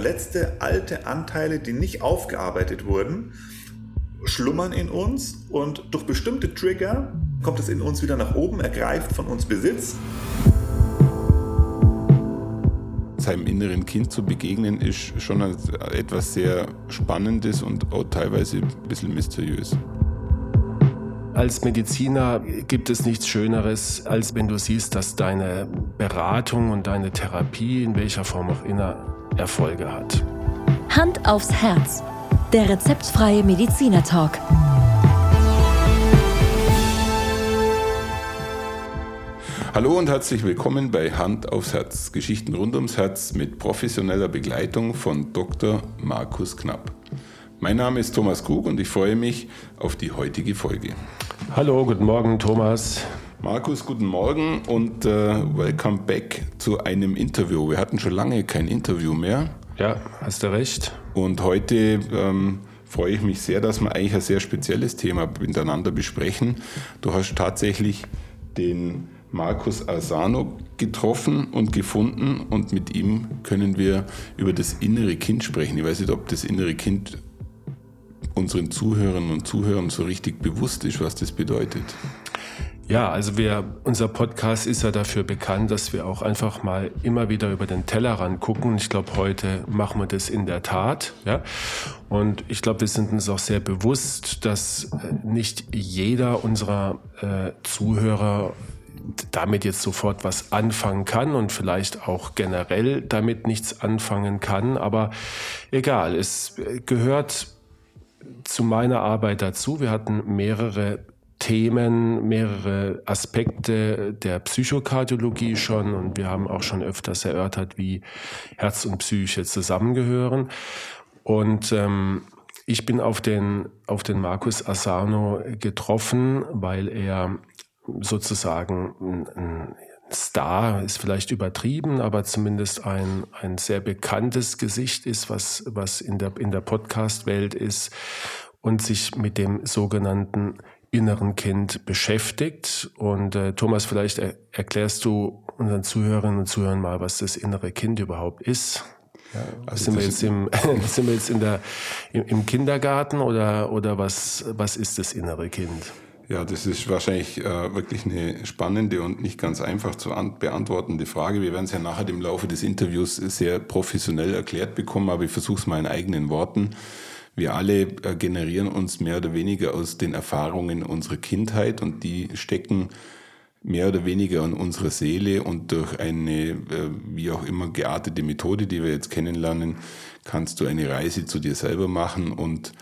verletzte alte Anteile, die nicht aufgearbeitet wurden, schlummern in uns und durch bestimmte Trigger kommt es in uns wieder nach oben, ergreift von uns Besitz. Seinem inneren Kind zu begegnen, ist schon etwas sehr Spannendes und auch teilweise ein bisschen mysteriös. Als Mediziner gibt es nichts Schöneres, als wenn du siehst, dass deine Beratung und deine Therapie in welcher Form auch immer Erfolge hat. Hand aufs Herz. Der rezeptfreie Mediziner Talk. Hallo und herzlich willkommen bei Hand aufs Herz. Geschichten rund ums Herz mit professioneller Begleitung von Dr. Markus Knapp. Mein Name ist Thomas Krug und ich freue mich auf die heutige Folge. Hallo, guten Morgen, Thomas. Markus, guten Morgen und äh, welcome back zu einem Interview. Wir hatten schon lange kein Interview mehr. Ja, hast du recht. Und heute ähm, freue ich mich sehr, dass wir eigentlich ein sehr spezielles Thema miteinander besprechen. Du hast tatsächlich den Markus Asano getroffen und gefunden und mit ihm können wir über das innere Kind sprechen. Ich weiß nicht, ob das innere Kind unseren Zuhörern und Zuhörern so richtig bewusst ist, was das bedeutet. Ja, also wir, unser Podcast ist ja dafür bekannt, dass wir auch einfach mal immer wieder über den Tellerrand gucken. Ich glaube, heute machen wir das in der Tat. Ja? Und ich glaube, wir sind uns auch sehr bewusst, dass äh, nicht jeder unserer äh, Zuhörer damit jetzt sofort was anfangen kann und vielleicht auch generell damit nichts anfangen kann. Aber egal, es gehört zu meiner Arbeit dazu. Wir hatten mehrere Themen, mehrere Aspekte der Psychokardiologie schon und wir haben auch schon öfters erörtert, wie Herz und Psyche zusammengehören. Und ähm, ich bin auf den, auf den Markus Asano getroffen, weil er sozusagen ein, Star ist vielleicht übertrieben, aber zumindest ein, ein sehr bekanntes Gesicht ist, was, was in der, in der Podcast-Welt ist und sich mit dem sogenannten inneren Kind beschäftigt. Und äh, Thomas, vielleicht er, erklärst du unseren Zuhörerinnen und Zuhörern mal, was das innere Kind überhaupt ist. Ja, also sind, wir jetzt im, sind wir jetzt in der, im, im Kindergarten oder, oder was, was ist das innere Kind? Ja, das ist wahrscheinlich äh, wirklich eine spannende und nicht ganz einfach zu beantwortende Frage. Wir werden es ja nachher im Laufe des Interviews sehr professionell erklärt bekommen, aber ich versuche es mal in eigenen Worten. Wir alle äh, generieren uns mehr oder weniger aus den Erfahrungen unserer Kindheit und die stecken mehr oder weniger in unserer Seele und durch eine, äh, wie auch immer, geartete Methode, die wir jetzt kennenlernen, kannst du eine Reise zu dir selber machen und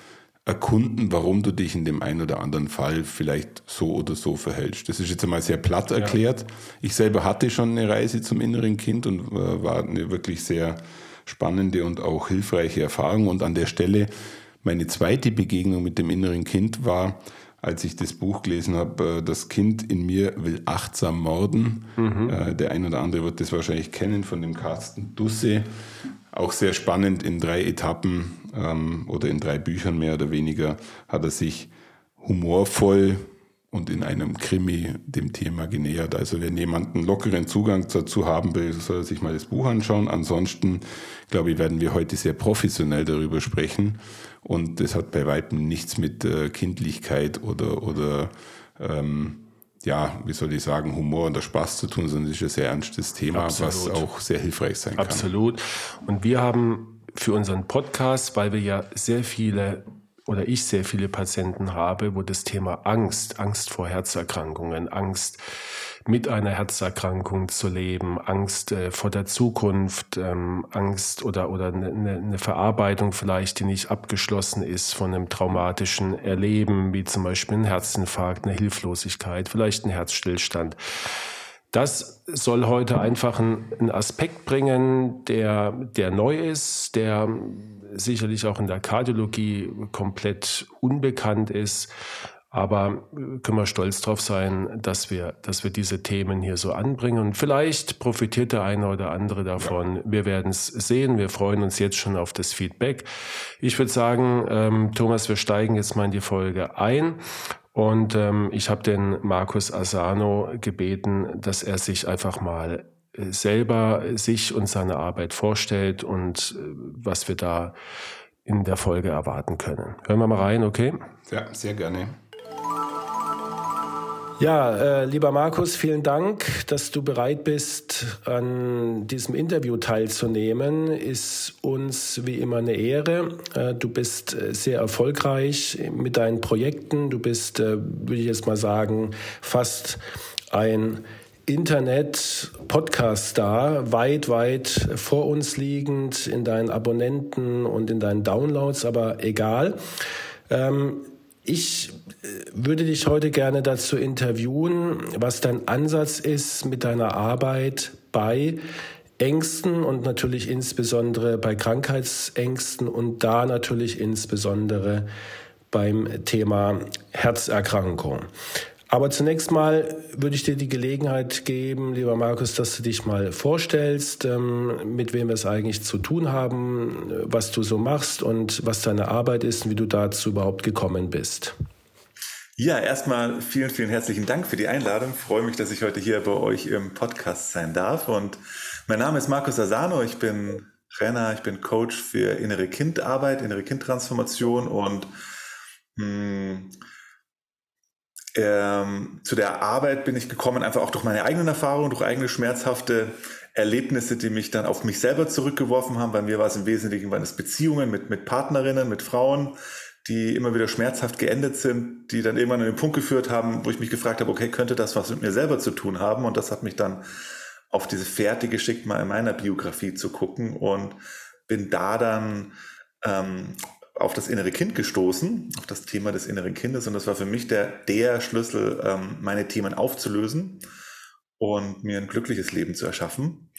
erkunden, warum du dich in dem einen oder anderen Fall vielleicht so oder so verhältst. Das ist jetzt einmal sehr platt erklärt. Ja. Ich selber hatte schon eine Reise zum inneren Kind und äh, war eine wirklich sehr spannende und auch hilfreiche Erfahrung. Und an der Stelle meine zweite Begegnung mit dem inneren Kind war, als ich das Buch gelesen habe, äh, Das Kind in mir will achtsam morden. Mhm. Äh, der ein oder andere wird das wahrscheinlich kennen von dem Carsten Dusse. Auch sehr spannend in drei Etappen ähm, oder in drei Büchern mehr oder weniger hat er sich humorvoll und in einem Krimi dem Thema genähert. Also wenn jemand einen lockeren Zugang dazu haben will, soll er sich mal das Buch anschauen. Ansonsten, glaube ich, werden wir heute sehr professionell darüber sprechen. Und das hat bei weitem nichts mit äh, Kindlichkeit oder, oder ähm, ja, wie soll ich sagen, Humor und Spaß zu tun, sondern es ist ein sehr ernstes Thema, Absolut. was auch sehr hilfreich sein kann. Absolut. Und wir haben für unseren Podcast, weil wir ja sehr viele oder ich sehr viele Patienten habe, wo das Thema Angst, Angst vor Herzerkrankungen, Angst mit einer Herzerkrankung zu leben, Angst äh, vor der Zukunft, ähm, Angst oder, oder eine, eine Verarbeitung vielleicht, die nicht abgeschlossen ist von einem traumatischen Erleben, wie zum Beispiel ein Herzinfarkt, eine Hilflosigkeit, vielleicht ein Herzstillstand. Das soll heute einfach einen Aspekt bringen, der, der neu ist, der sicherlich auch in der Kardiologie komplett unbekannt ist. Aber können wir stolz drauf sein, dass wir, dass wir diese Themen hier so anbringen. Und vielleicht profitiert der eine oder andere davon. Ja. Wir werden es sehen. Wir freuen uns jetzt schon auf das Feedback. Ich würde sagen, ähm, Thomas, wir steigen jetzt mal in die Folge ein. Und ähm, ich habe den Markus Asano gebeten, dass er sich einfach mal äh, selber sich und seine Arbeit vorstellt und äh, was wir da in der Folge erwarten können. Hören wir mal rein, okay? Ja, sehr gerne. Ja, äh, lieber Markus, vielen Dank, dass du bereit bist, an diesem Interview teilzunehmen. Ist uns wie immer eine Ehre. Äh, du bist äh, sehr erfolgreich mit deinen Projekten. Du bist, äh, würde ich jetzt mal sagen, fast ein Internet-Podcast-Star, weit, weit vor uns liegend in deinen Abonnenten und in deinen Downloads, aber egal. Ähm, ich würde dich heute gerne dazu interviewen, was dein Ansatz ist mit deiner Arbeit bei Ängsten und natürlich insbesondere bei Krankheitsängsten und da natürlich insbesondere beim Thema Herzerkrankung. Aber zunächst mal würde ich dir die Gelegenheit geben, lieber Markus, dass du dich mal vorstellst, ähm, mit wem wir es eigentlich zu tun haben, was du so machst und was deine Arbeit ist und wie du dazu überhaupt gekommen bist. Ja, erstmal vielen, vielen herzlichen Dank für die Einladung. Ich freue mich, dass ich heute hier bei euch im Podcast sein darf. Und mein Name ist Markus Asano. Ich bin Trainer, ich bin Coach für innere Kindarbeit, innere Kindtransformation und mh, hm, ähm, zu der Arbeit bin ich gekommen, einfach auch durch meine eigenen Erfahrungen, durch eigene schmerzhafte Erlebnisse, die mich dann auf mich selber zurückgeworfen haben. Bei mir war es im Wesentlichen waren es Beziehungen mit, mit Partnerinnen, mit Frauen, die immer wieder schmerzhaft geendet sind, die dann irgendwann an den Punkt geführt haben, wo ich mich gefragt habe, okay, könnte das was mit mir selber zu tun haben? Und das hat mich dann auf diese Fährte geschickt, mal in meiner Biografie zu gucken und bin da dann ähm, auf das innere Kind gestoßen, auf das Thema des inneren Kindes. Und das war für mich der, der Schlüssel, ähm, meine Themen aufzulösen und mir ein glückliches Leben zu erschaffen.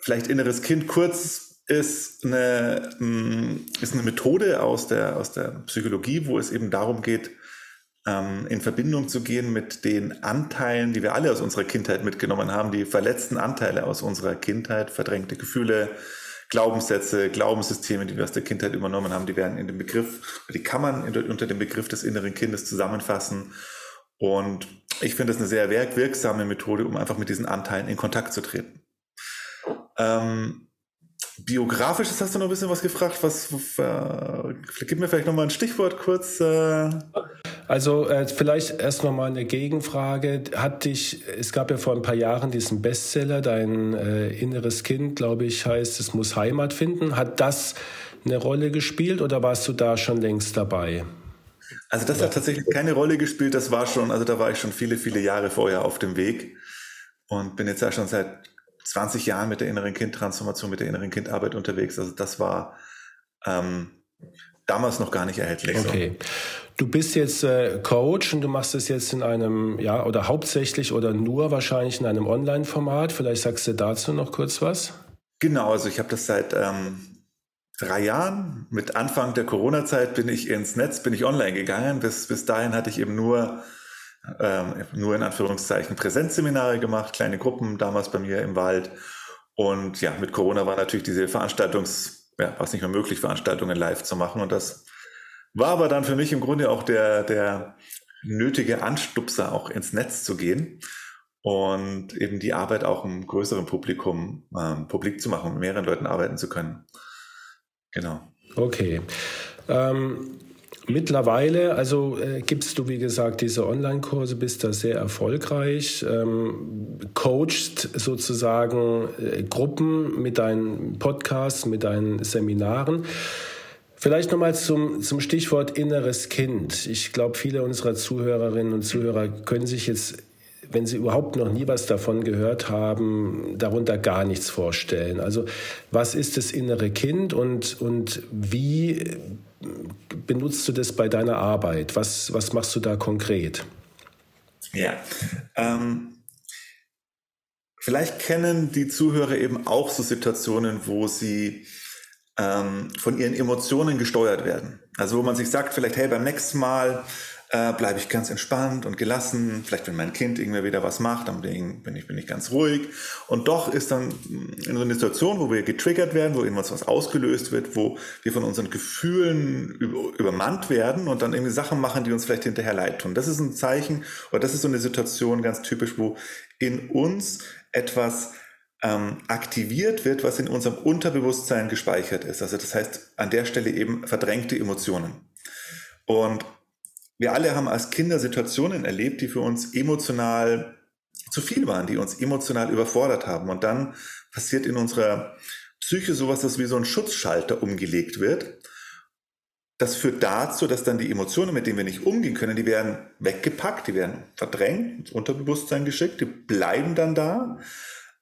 Vielleicht inneres Kind kurz ist eine, mm, ist eine Methode aus der, aus der Psychologie, wo es eben darum geht, ähm, in Verbindung zu gehen mit den Anteilen, die wir alle aus unserer Kindheit mitgenommen haben, die verletzten Anteile aus unserer Kindheit, verdrängte Gefühle, Glaubenssätze, Glaubenssysteme, die wir aus der Kindheit übernommen haben, die werden in dem Begriff, die kann man unter dem Begriff des inneren Kindes zusammenfassen. Und ich finde das eine sehr wirksame Methode, um einfach mit diesen Anteilen in Kontakt zu treten. Ähm, biografisch hast du noch ein bisschen was gefragt. Was, äh, gib mir vielleicht noch mal ein Stichwort kurz. Äh. Also äh, vielleicht erst noch mal eine Gegenfrage. Hat dich, es gab ja vor ein paar Jahren diesen Bestseller, dein äh, inneres Kind, glaube ich, heißt, es muss Heimat finden. Hat das eine Rolle gespielt oder warst du da schon längst dabei? Also das ja. hat tatsächlich keine Rolle gespielt. Das war schon, also da war ich schon viele, viele Jahre vorher auf dem Weg und bin jetzt ja schon seit 20 Jahren mit der inneren Kindtransformation, mit der inneren Kindarbeit unterwegs. Also das war ähm, damals noch gar nicht erhältlich. Okay. So. Du bist jetzt äh, Coach und du machst es jetzt in einem, ja, oder hauptsächlich oder nur wahrscheinlich in einem Online-Format. Vielleicht sagst du dazu noch kurz was? Genau, also ich habe das seit ähm, drei Jahren. Mit Anfang der Corona-Zeit bin ich ins Netz, bin ich online gegangen. Bis, bis dahin hatte ich eben nur, ähm, nur in Anführungszeichen Präsenzseminare gemacht, kleine Gruppen, damals bei mir im Wald. Und ja, mit Corona war natürlich diese Veranstaltungs, ja, war es nicht mehr möglich, Veranstaltungen live zu machen. Und das war aber dann für mich im Grunde auch der, der nötige Anstupser, auch ins Netz zu gehen und eben die Arbeit auch im größeren Publikum ähm, publik zu machen, mit mehreren Leuten arbeiten zu können. Genau. Okay. Ähm, mittlerweile, also äh, gibst du, wie gesagt, diese Online-Kurse, bist da sehr erfolgreich, ähm, coachst sozusagen äh, Gruppen mit deinen Podcasts, mit deinen Seminaren. Vielleicht nochmal zum, zum Stichwort inneres Kind. Ich glaube, viele unserer Zuhörerinnen und Zuhörer können sich jetzt, wenn sie überhaupt noch nie was davon gehört haben, darunter gar nichts vorstellen. Also was ist das innere Kind und, und wie benutzt du das bei deiner Arbeit? Was, was machst du da konkret? Ja, ähm, vielleicht kennen die Zuhörer eben auch so Situationen, wo sie ähm, von ihren Emotionen gesteuert werden. Also wo man sich sagt, vielleicht, hey, beim nächsten Mal äh, bleibe ich ganz entspannt und gelassen. Vielleicht, wenn mein Kind irgendwie wieder was macht, dann bin ich, bin ich ganz ruhig. Und doch ist dann in so einer Situation, wo wir getriggert werden, wo irgendwas was ausgelöst wird, wo wir von unseren Gefühlen über, übermannt werden und dann irgendwie Sachen machen, die uns vielleicht hinterher leid tun. Das ist ein Zeichen, oder das ist so eine Situation ganz typisch, wo in uns etwas ähm, aktiviert wird, was in unserem Unterbewusstsein gespeichert ist. Also das heißt an der Stelle eben verdrängte Emotionen. Und wir alle haben als Kinder Situationen erlebt, die für uns emotional zu viel waren, die uns emotional überfordert haben. Und dann passiert in unserer Psyche sowas, das wie so ein Schutzschalter umgelegt wird. Das führt dazu, dass dann die Emotionen, mit denen wir nicht umgehen können, die werden weggepackt, die werden verdrängt, ins Unterbewusstsein geschickt, die bleiben dann da.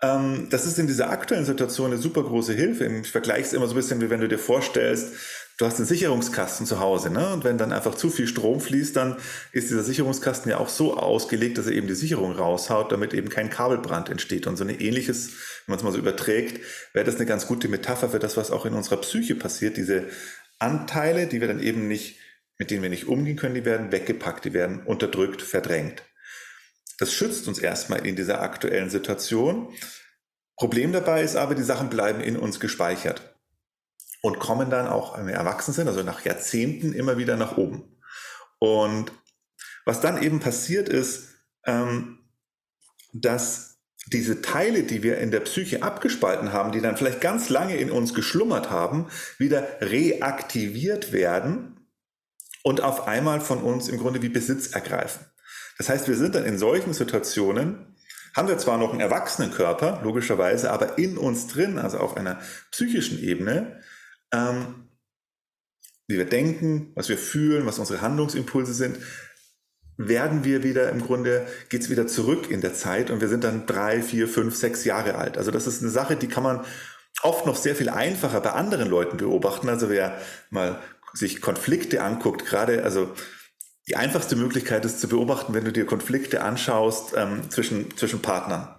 Ähm, das ist in dieser aktuellen Situation eine super große Hilfe. Ich vergleiche es immer so ein bisschen, wie wenn du dir vorstellst, du hast einen Sicherungskasten zu Hause, ne? Und wenn dann einfach zu viel Strom fließt, dann ist dieser Sicherungskasten ja auch so ausgelegt, dass er eben die Sicherung raushaut, damit eben kein Kabelbrand entsteht. Und so ein ähnliches, wenn man es mal so überträgt, wäre das eine ganz gute Metapher für das, was auch in unserer Psyche passiert. Diese Anteile, die wir dann eben nicht, mit denen wir nicht umgehen können, die werden weggepackt, die werden unterdrückt, verdrängt. Das schützt uns erstmal in dieser aktuellen Situation. Problem dabei ist aber, die Sachen bleiben in uns gespeichert und kommen dann auch, wenn wir erwachsen sind, also nach Jahrzehnten immer wieder nach oben. Und was dann eben passiert ist, ähm, dass diese Teile, die wir in der Psyche abgespalten haben, die dann vielleicht ganz lange in uns geschlummert haben, wieder reaktiviert werden und auf einmal von uns im Grunde wie Besitz ergreifen. Das heißt, wir sind dann in solchen Situationen, haben wir zwar noch einen Erwachsenenkörper, logischerweise, aber in uns drin, also auf einer psychischen Ebene, ähm, wie wir denken, was wir fühlen, was unsere Handlungsimpulse sind, werden wir wieder im Grunde, geht's wieder zurück in der Zeit und wir sind dann drei, vier, fünf, sechs Jahre alt. Also das ist eine Sache, die kann man oft noch sehr viel einfacher bei anderen Leuten beobachten. Also wer mal sich Konflikte anguckt, gerade, also die einfachste Möglichkeit ist zu beobachten, wenn du dir Konflikte anschaust ähm, zwischen, zwischen Partnern.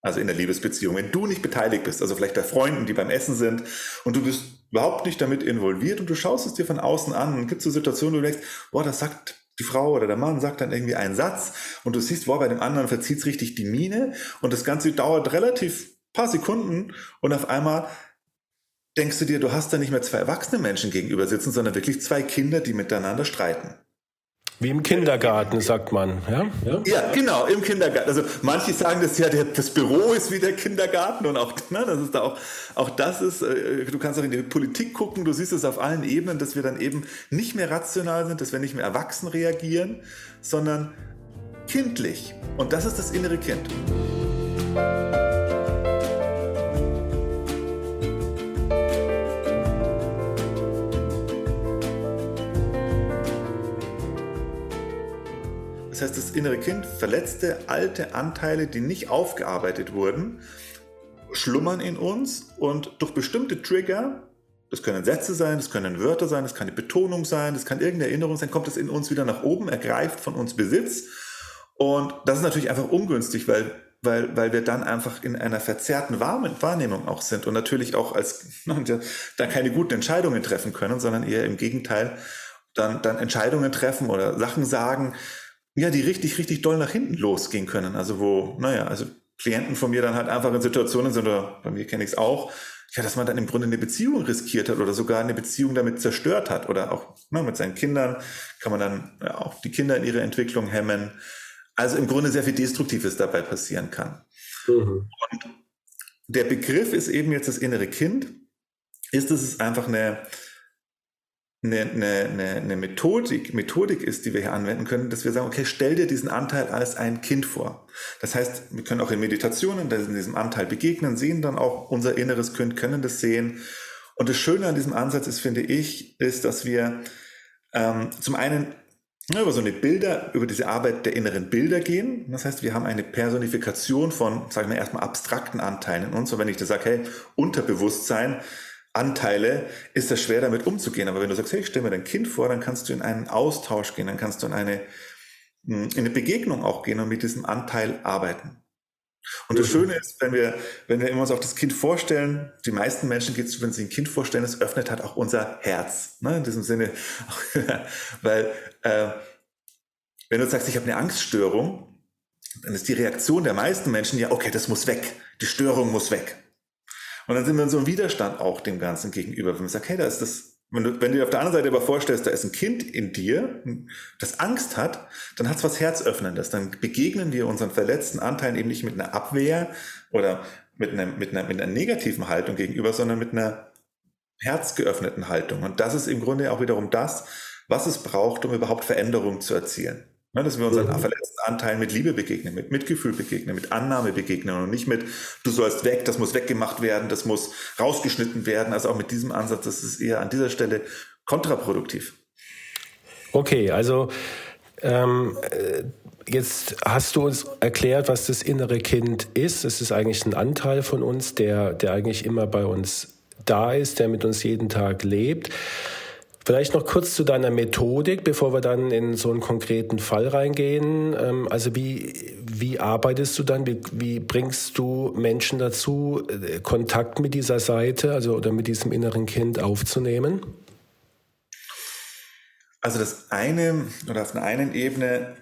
Also in der Liebesbeziehung. Wenn du nicht beteiligt bist, also vielleicht bei Freunden, die beim Essen sind und du bist überhaupt nicht damit involviert und du schaust es dir von außen an und gibt so Situationen, wo du denkst, boah, das sagt die Frau oder der Mann sagt dann irgendwie einen Satz und du siehst, boah, bei dem anderen verzieht es richtig die Miene und das Ganze dauert relativ paar Sekunden und auf einmal denkst du dir, du hast da nicht mehr zwei erwachsene Menschen gegenüber sitzen, sondern wirklich zwei Kinder, die miteinander streiten. Wie im Kindergarten, sagt man. Ja? ja? Ja, genau, im Kindergarten. Also manche sagen das ja, das Büro ist wie der Kindergarten und auch, ne, das ist da auch, auch das ist, äh, du kannst auch in die Politik gucken, du siehst es auf allen Ebenen, dass wir dann eben nicht mehr rational sind, dass wir nicht mehr erwachsen reagieren, sondern kindlich. Und das ist das innere Kind. Innere Kind, verletzte alte Anteile, die nicht aufgearbeitet wurden, schlummern in uns und durch bestimmte Trigger, das können Sätze sein, das können Wörter sein, das kann eine Betonung sein, das kann irgendeine Erinnerung sein, kommt es in uns wieder nach oben, ergreift von uns Besitz. Und das ist natürlich einfach ungünstig, weil weil, weil wir dann einfach in einer verzerrten Wahrnehmung auch sind und natürlich auch als dann keine guten Entscheidungen treffen können, sondern eher im Gegenteil dann, dann Entscheidungen treffen oder Sachen sagen, ja, die richtig, richtig doll nach hinten losgehen können. Also wo, naja, also Klienten von mir dann halt einfach in Situationen sind, oder bei mir kenne ich es auch, ja, dass man dann im Grunde eine Beziehung riskiert hat oder sogar eine Beziehung damit zerstört hat oder auch na, ne, mit seinen Kindern kann man dann ja, auch die Kinder in ihrer Entwicklung hemmen. Also im Grunde sehr viel Destruktives dabei passieren kann. Mhm. Und der Begriff ist eben jetzt das innere Kind. Ist es einfach eine, eine, eine, eine Methodik, Methodik ist, die wir hier anwenden können, dass wir sagen, okay, stell dir diesen Anteil als ein Kind vor. Das heißt, wir können auch in Meditationen diesem Anteil begegnen, sehen dann auch unser inneres Kind, können das sehen. Und das Schöne an diesem Ansatz ist, finde ich, ist, dass wir ähm, zum einen über so eine Bilder, über diese Arbeit der inneren Bilder gehen. Das heißt, wir haben eine Personifikation von, sagen wir erstmal, abstrakten Anteilen in uns. Und wenn ich da sage, hey, Unterbewusstsein, Anteile, ist das schwer damit umzugehen. Aber wenn du sagst, hey, ich stell mir dein Kind vor, dann kannst du in einen Austausch gehen, dann kannst du in eine, hm, in eine Begegnung auch gehen und mit diesem Anteil arbeiten. Und das. Schöne ist, wenn wir, wenn wir uns auch das Kind vorstellen, die meisten Menschen geht es, wenn sie ein Kind vorstellen, es öffnet halt auch unser Herz. Ne? In diesem Sinne, weil äh, wenn du sagst, ich habe eine Angststörung, dann ist die Reaktion der meisten Menschen ja, okay, das muss weg, die Störung muss weg. Und dann sind wir in so einem Widerstand auch dem Ganzen gegenüber. Wenn man sagt, hey, da ist das, wenn du, wenn du dir auf der anderen Seite aber vorstellst, da ist ein Kind in dir, das Angst hat, dann hat es was Herzöffnendes. Dann begegnen wir unseren verletzten Anteilen eben nicht mit einer Abwehr oder mit einer, mit einer, mit einer negativen Haltung gegenüber, sondern mit einer herzgeöffneten Haltung. Und das ist im Grunde auch wiederum das, was es braucht, um überhaupt Veränderungen zu erzielen. Ja, dass wir unseren mhm. verletzten Anteilen mit Liebe begegnen, mit Mitgefühl begegnen, mit Annahme begegnen und nicht mit, du sollst weg, das muss weggemacht werden, das muss rausgeschnitten werden. Also auch mit diesem Ansatz, das ist eher an dieser Stelle kontraproduktiv. Okay, also ähm, äh, jetzt hast du uns erklärt, was das innere Kind ist. Es ist eigentlich ein Anteil von uns, der, der eigentlich immer bei uns da ist, der mit uns jeden Tag lebt. Vielleicht noch kurz zu deiner Methodik, bevor wir dann in so einen konkreten Fall reingehen. Ähm, also wie, wie arbeitest du dann? Wie, wie bringst du Menschen dazu, äh, Kontakt mit dieser Seite, also oder mit diesem inneren Kind aufzunehmen? Also das eine oder auf einer einen Ebene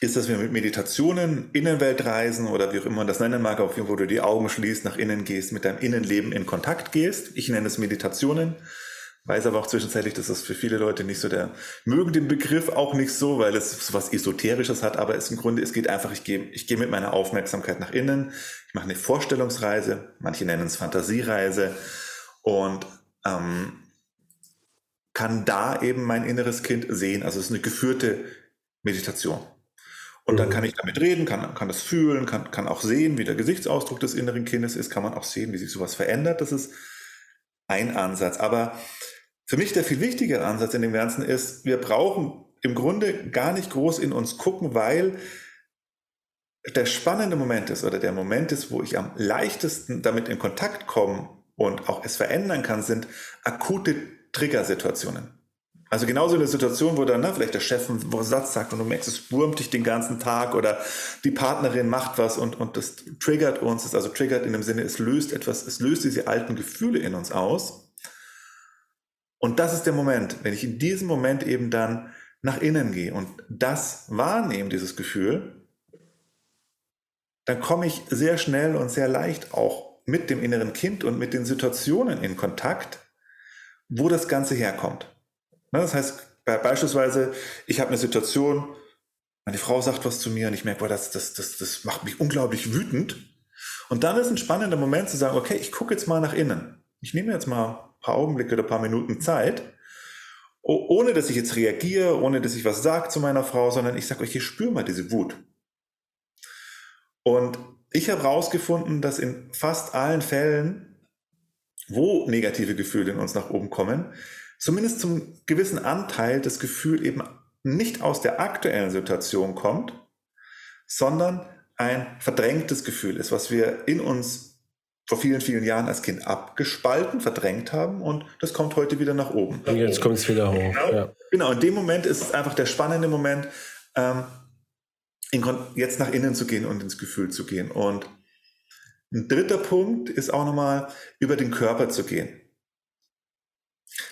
ist, dass wir mit Meditationen, Innenweltreisen oder wie auch immer man das nennen mag, wo du die Augen schließt, nach innen gehst, mit deinem Innenleben in Kontakt gehst. Ich nenne es Meditationen. Weiß aber auch zwischenzeitlich, dass das für viele Leute nicht so der, mögen den Begriff auch nicht so, weil es so was Esoterisches hat, aber es im Grunde, es geht einfach, ich gehe, ich gehe mit meiner Aufmerksamkeit nach innen, ich mache eine Vorstellungsreise, manche nennen es Fantasiereise und ähm, kann da eben mein inneres Kind sehen. Also es ist eine geführte Meditation. Und dann mhm. kann ich damit reden, kann, kann das fühlen, kann, kann auch sehen, wie der Gesichtsausdruck des inneren Kindes ist, kann man auch sehen, wie sich sowas verändert. Das ist ein Ansatz. Aber für mich der viel wichtigere Ansatz in dem Ganzen ist, wir brauchen im Grunde gar nicht groß in uns gucken, weil der spannende Moment ist oder der Moment ist, wo ich am leichtesten damit in Kontakt komme und auch es verändern kann, sind akute Triggersituationen. Also genauso eine Situation, wo dann ne, vielleicht der Chef einen Satz sagt und du merkst, es wurmt dich den ganzen Tag oder die Partnerin macht was und, und das triggert uns, also triggert in dem Sinne, es löst etwas, es löst diese alten Gefühle in uns aus. Und das ist der Moment, wenn ich in diesem Moment eben dann nach innen gehe und das wahrnehme, dieses Gefühl, dann komme ich sehr schnell und sehr leicht auch mit dem inneren Kind und mit den Situationen in Kontakt, wo das Ganze herkommt. Ne, das heißt, beispielsweise, ich habe eine Situation, meine Frau sagt was zu mir und ich merke, boah, das, das, das, das macht mich unglaublich wütend. Und dann ist ein spannender Moment zu sagen, okay, ich gucke jetzt mal nach innen. Ich nehme jetzt mal paar Augenblicke oder paar Minuten Zeit, ohne dass ich jetzt reagiere, ohne dass ich was sage zu meiner Frau, sondern ich sage euch, ich spüre mal diese Wut. Und ich habe herausgefunden, dass in fast allen Fällen, wo negative Gefühle in uns nach oben kommen, zumindest zum gewissen Anteil das Gefühl eben nicht aus der aktuellen Situation kommt, sondern ein verdrängtes Gefühl ist, was wir in uns vor vielen, vielen Jahren als Kind abgespalten, verdrängt haben und das kommt heute wieder nach oben. Und jetzt kommt es wieder hoch. Genau, ja. genau, in dem Moment ist es einfach der spannende Moment, ähm, jetzt nach innen zu gehen und ins Gefühl zu gehen. Und ein dritter Punkt ist auch nochmal über den Körper zu gehen.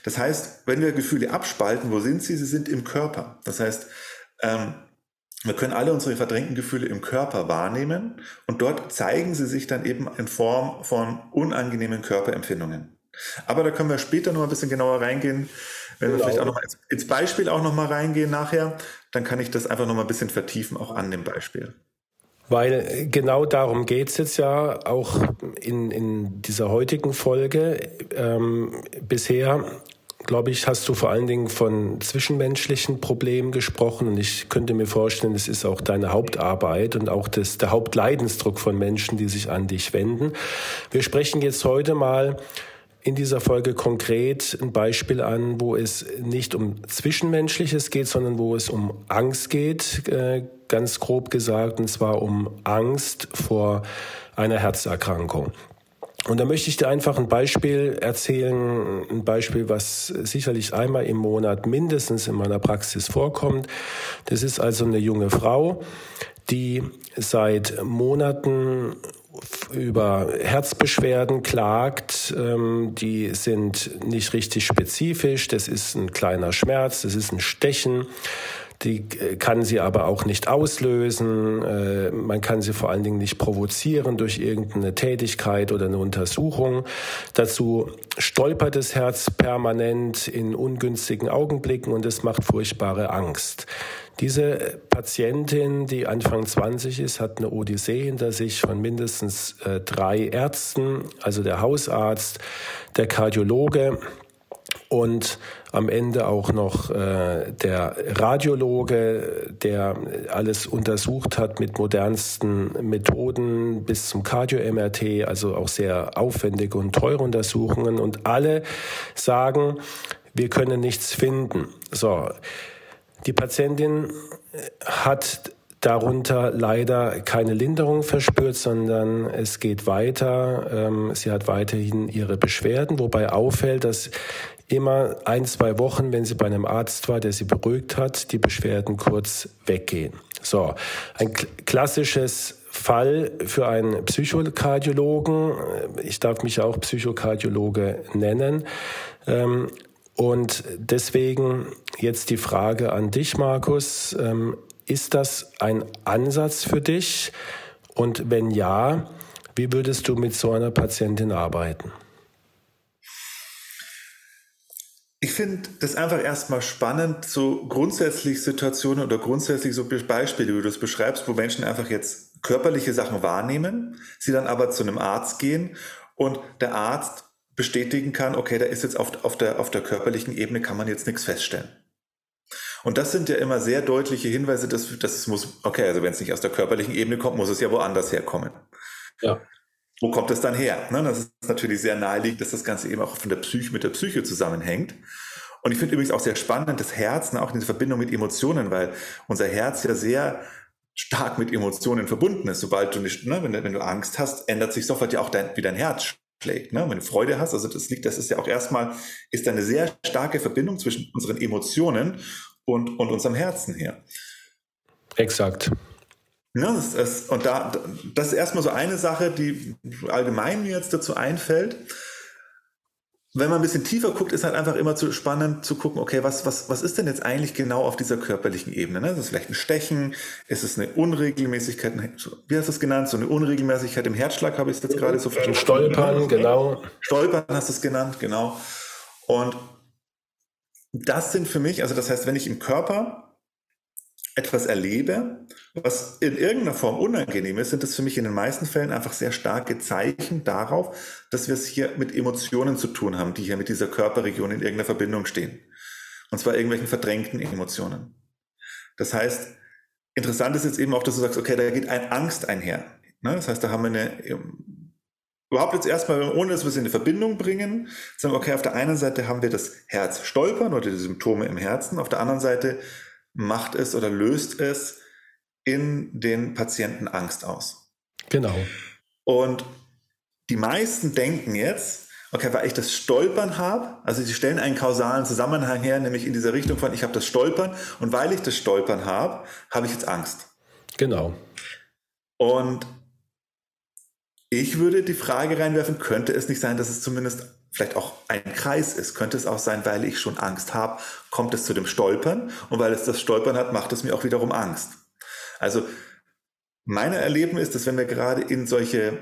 Das heißt, wenn wir Gefühle abspalten, wo sind sie? Sie sind im Körper. Das heißt, ähm, wir können alle unsere verdrängten Gefühle im Körper wahrnehmen und dort zeigen sie sich dann eben in Form von unangenehmen Körperempfindungen. Aber da können wir später noch ein bisschen genauer reingehen. Wenn genau. wir vielleicht auch noch mal ins Beispiel auch noch mal reingehen nachher, dann kann ich das einfach noch mal ein bisschen vertiefen, auch an dem Beispiel. Weil genau darum geht es jetzt ja auch in, in dieser heutigen Folge. Ähm, bisher glaube ich, hast du vor allen Dingen von zwischenmenschlichen Problemen gesprochen und ich könnte mir vorstellen, das ist auch deine Hauptarbeit und auch das, der Hauptleidensdruck von Menschen, die sich an dich wenden. Wir sprechen jetzt heute mal in dieser Folge konkret ein Beispiel an, wo es nicht um Zwischenmenschliches geht, sondern wo es um Angst geht, äh, ganz grob gesagt, und zwar um Angst vor einer Herzerkrankung. Und da möchte ich dir einfach ein Beispiel erzählen, ein Beispiel, was sicherlich einmal im Monat mindestens in meiner Praxis vorkommt. Das ist also eine junge Frau, die seit Monaten über Herzbeschwerden klagt, ähm, die sind nicht richtig spezifisch. Das ist ein kleiner Schmerz, das ist ein Stechen die äh, kann sie aber auch nicht auslösen. Äh, man kann sie vor allen Dingen nicht provozieren durch irgendeine Tätigkeit oder eine Untersuchung. Dazu stolpert das Herz permanent in ungünstigen Augenblicken und es macht furchtbare Angst. Diese Patientin, die Anfang 20 ist, hat eine Odyssee hinter sich von mindestens äh, drei Ärzten, also der Hausarzt, der Kardiologe, und am Ende auch noch äh, der Radiologe, der alles untersucht hat mit modernsten Methoden bis zum Cardio-MRT, also auch sehr aufwendige und teure Untersuchungen. Und alle sagen, wir können nichts finden. So, die Patientin hat darunter leider keine Linderung verspürt, sondern es geht weiter. Ähm, sie hat weiterhin ihre Beschwerden, wobei auffällt, dass immer ein, zwei Wochen, wenn sie bei einem Arzt war, der sie beruhigt hat, die Beschwerden kurz weggehen. So, ein klassisches Fall für einen Psychokardiologen. Ich darf mich auch Psychokardiologe nennen. Ähm, und deswegen jetzt die Frage an dich, Markus. Ähm, ist das ein Ansatz für dich? Und wenn ja, wie würdest du mit so einer Patientin arbeiten? Ich finde das einfach erstmal spannend, so grundsätzlich Situationen oder grundsätzlich so Beispiele, wie du es beschreibst, wo Menschen einfach jetzt körperliche Sachen wahrnehmen, sie dann aber zu einem Arzt gehen und der Arzt bestätigen kann, okay, da ist jetzt auf, auf, der, auf der körperlichen Ebene kann man jetzt nichts feststellen. Und das sind ja immer sehr deutliche Hinweise, dass, dass es muss, okay, also wenn es nicht aus der körperlichen Ebene kommt, muss es ja woanders herkommen. Ja wo kommt es dann her? Ne? Das ist natürlich sehr naheliegend, dass das Ganze eben auch von der Psyche mit der Psyche zusammenhängt. Und ich finde übrigens auch sehr spannend das Herz, ne, auch diese Verbindung mit Emotionen, weil unser Herz ja sehr stark mit Emotionen verbunden ist. Sobald du nicht, ne, wenn, wenn du Angst hast, ändert sich sofort ja auch dein, wie dein Herz schlägt. Ne? Wenn du Freude hast, also das liegt, das ist ja auch erstmal, ist eine sehr starke Verbindung zwischen unseren Emotionen und, und unserem Herzen her. Exakt. Ja, das ist, und da, das ist erstmal so eine Sache, die allgemein mir jetzt dazu einfällt. Wenn man ein bisschen tiefer guckt, ist halt einfach immer zu spannend zu gucken, okay, was, was, was ist denn jetzt eigentlich genau auf dieser körperlichen Ebene? Ne? Ist es vielleicht ein Stechen? Ist es eine Unregelmäßigkeit? Wie hast du es genannt? So eine Unregelmäßigkeit im Herzschlag habe ich es jetzt gerade so verstanden. Stolpern, genau. Stolpern hast du es genannt, genau. Und das sind für mich, also das heißt, wenn ich im Körper etwas erlebe, was in irgendeiner Form unangenehm ist, sind das für mich in den meisten Fällen einfach sehr starke Zeichen darauf, dass wir es hier mit Emotionen zu tun haben, die hier mit dieser Körperregion in irgendeiner Verbindung stehen. Und zwar irgendwelchen verdrängten Emotionen. Das heißt, interessant ist jetzt eben auch, dass du sagst, okay, da geht ein Angst einher. Ne? Das heißt, da haben wir eine, überhaupt jetzt erstmal, ohne dass wir es in eine Verbindung bringen, sagen, okay, auf der einen Seite haben wir das Herz stolpern oder die Symptome im Herzen, auf der anderen Seite macht es oder löst es in den Patienten Angst aus. Genau. Und die meisten denken jetzt, okay, weil ich das Stolpern habe, also sie stellen einen kausalen Zusammenhang her, nämlich in dieser Richtung von, ich habe das Stolpern und weil ich das Stolpern habe, habe ich jetzt Angst. Genau. Und ich würde die Frage reinwerfen, könnte es nicht sein, dass es zumindest vielleicht auch ein Kreis ist. Könnte es auch sein, weil ich schon Angst habe, kommt es zu dem Stolpern und weil es das Stolpern hat, macht es mir auch wiederum Angst. Also meine Erlebnis ist, dass wenn wir gerade in solche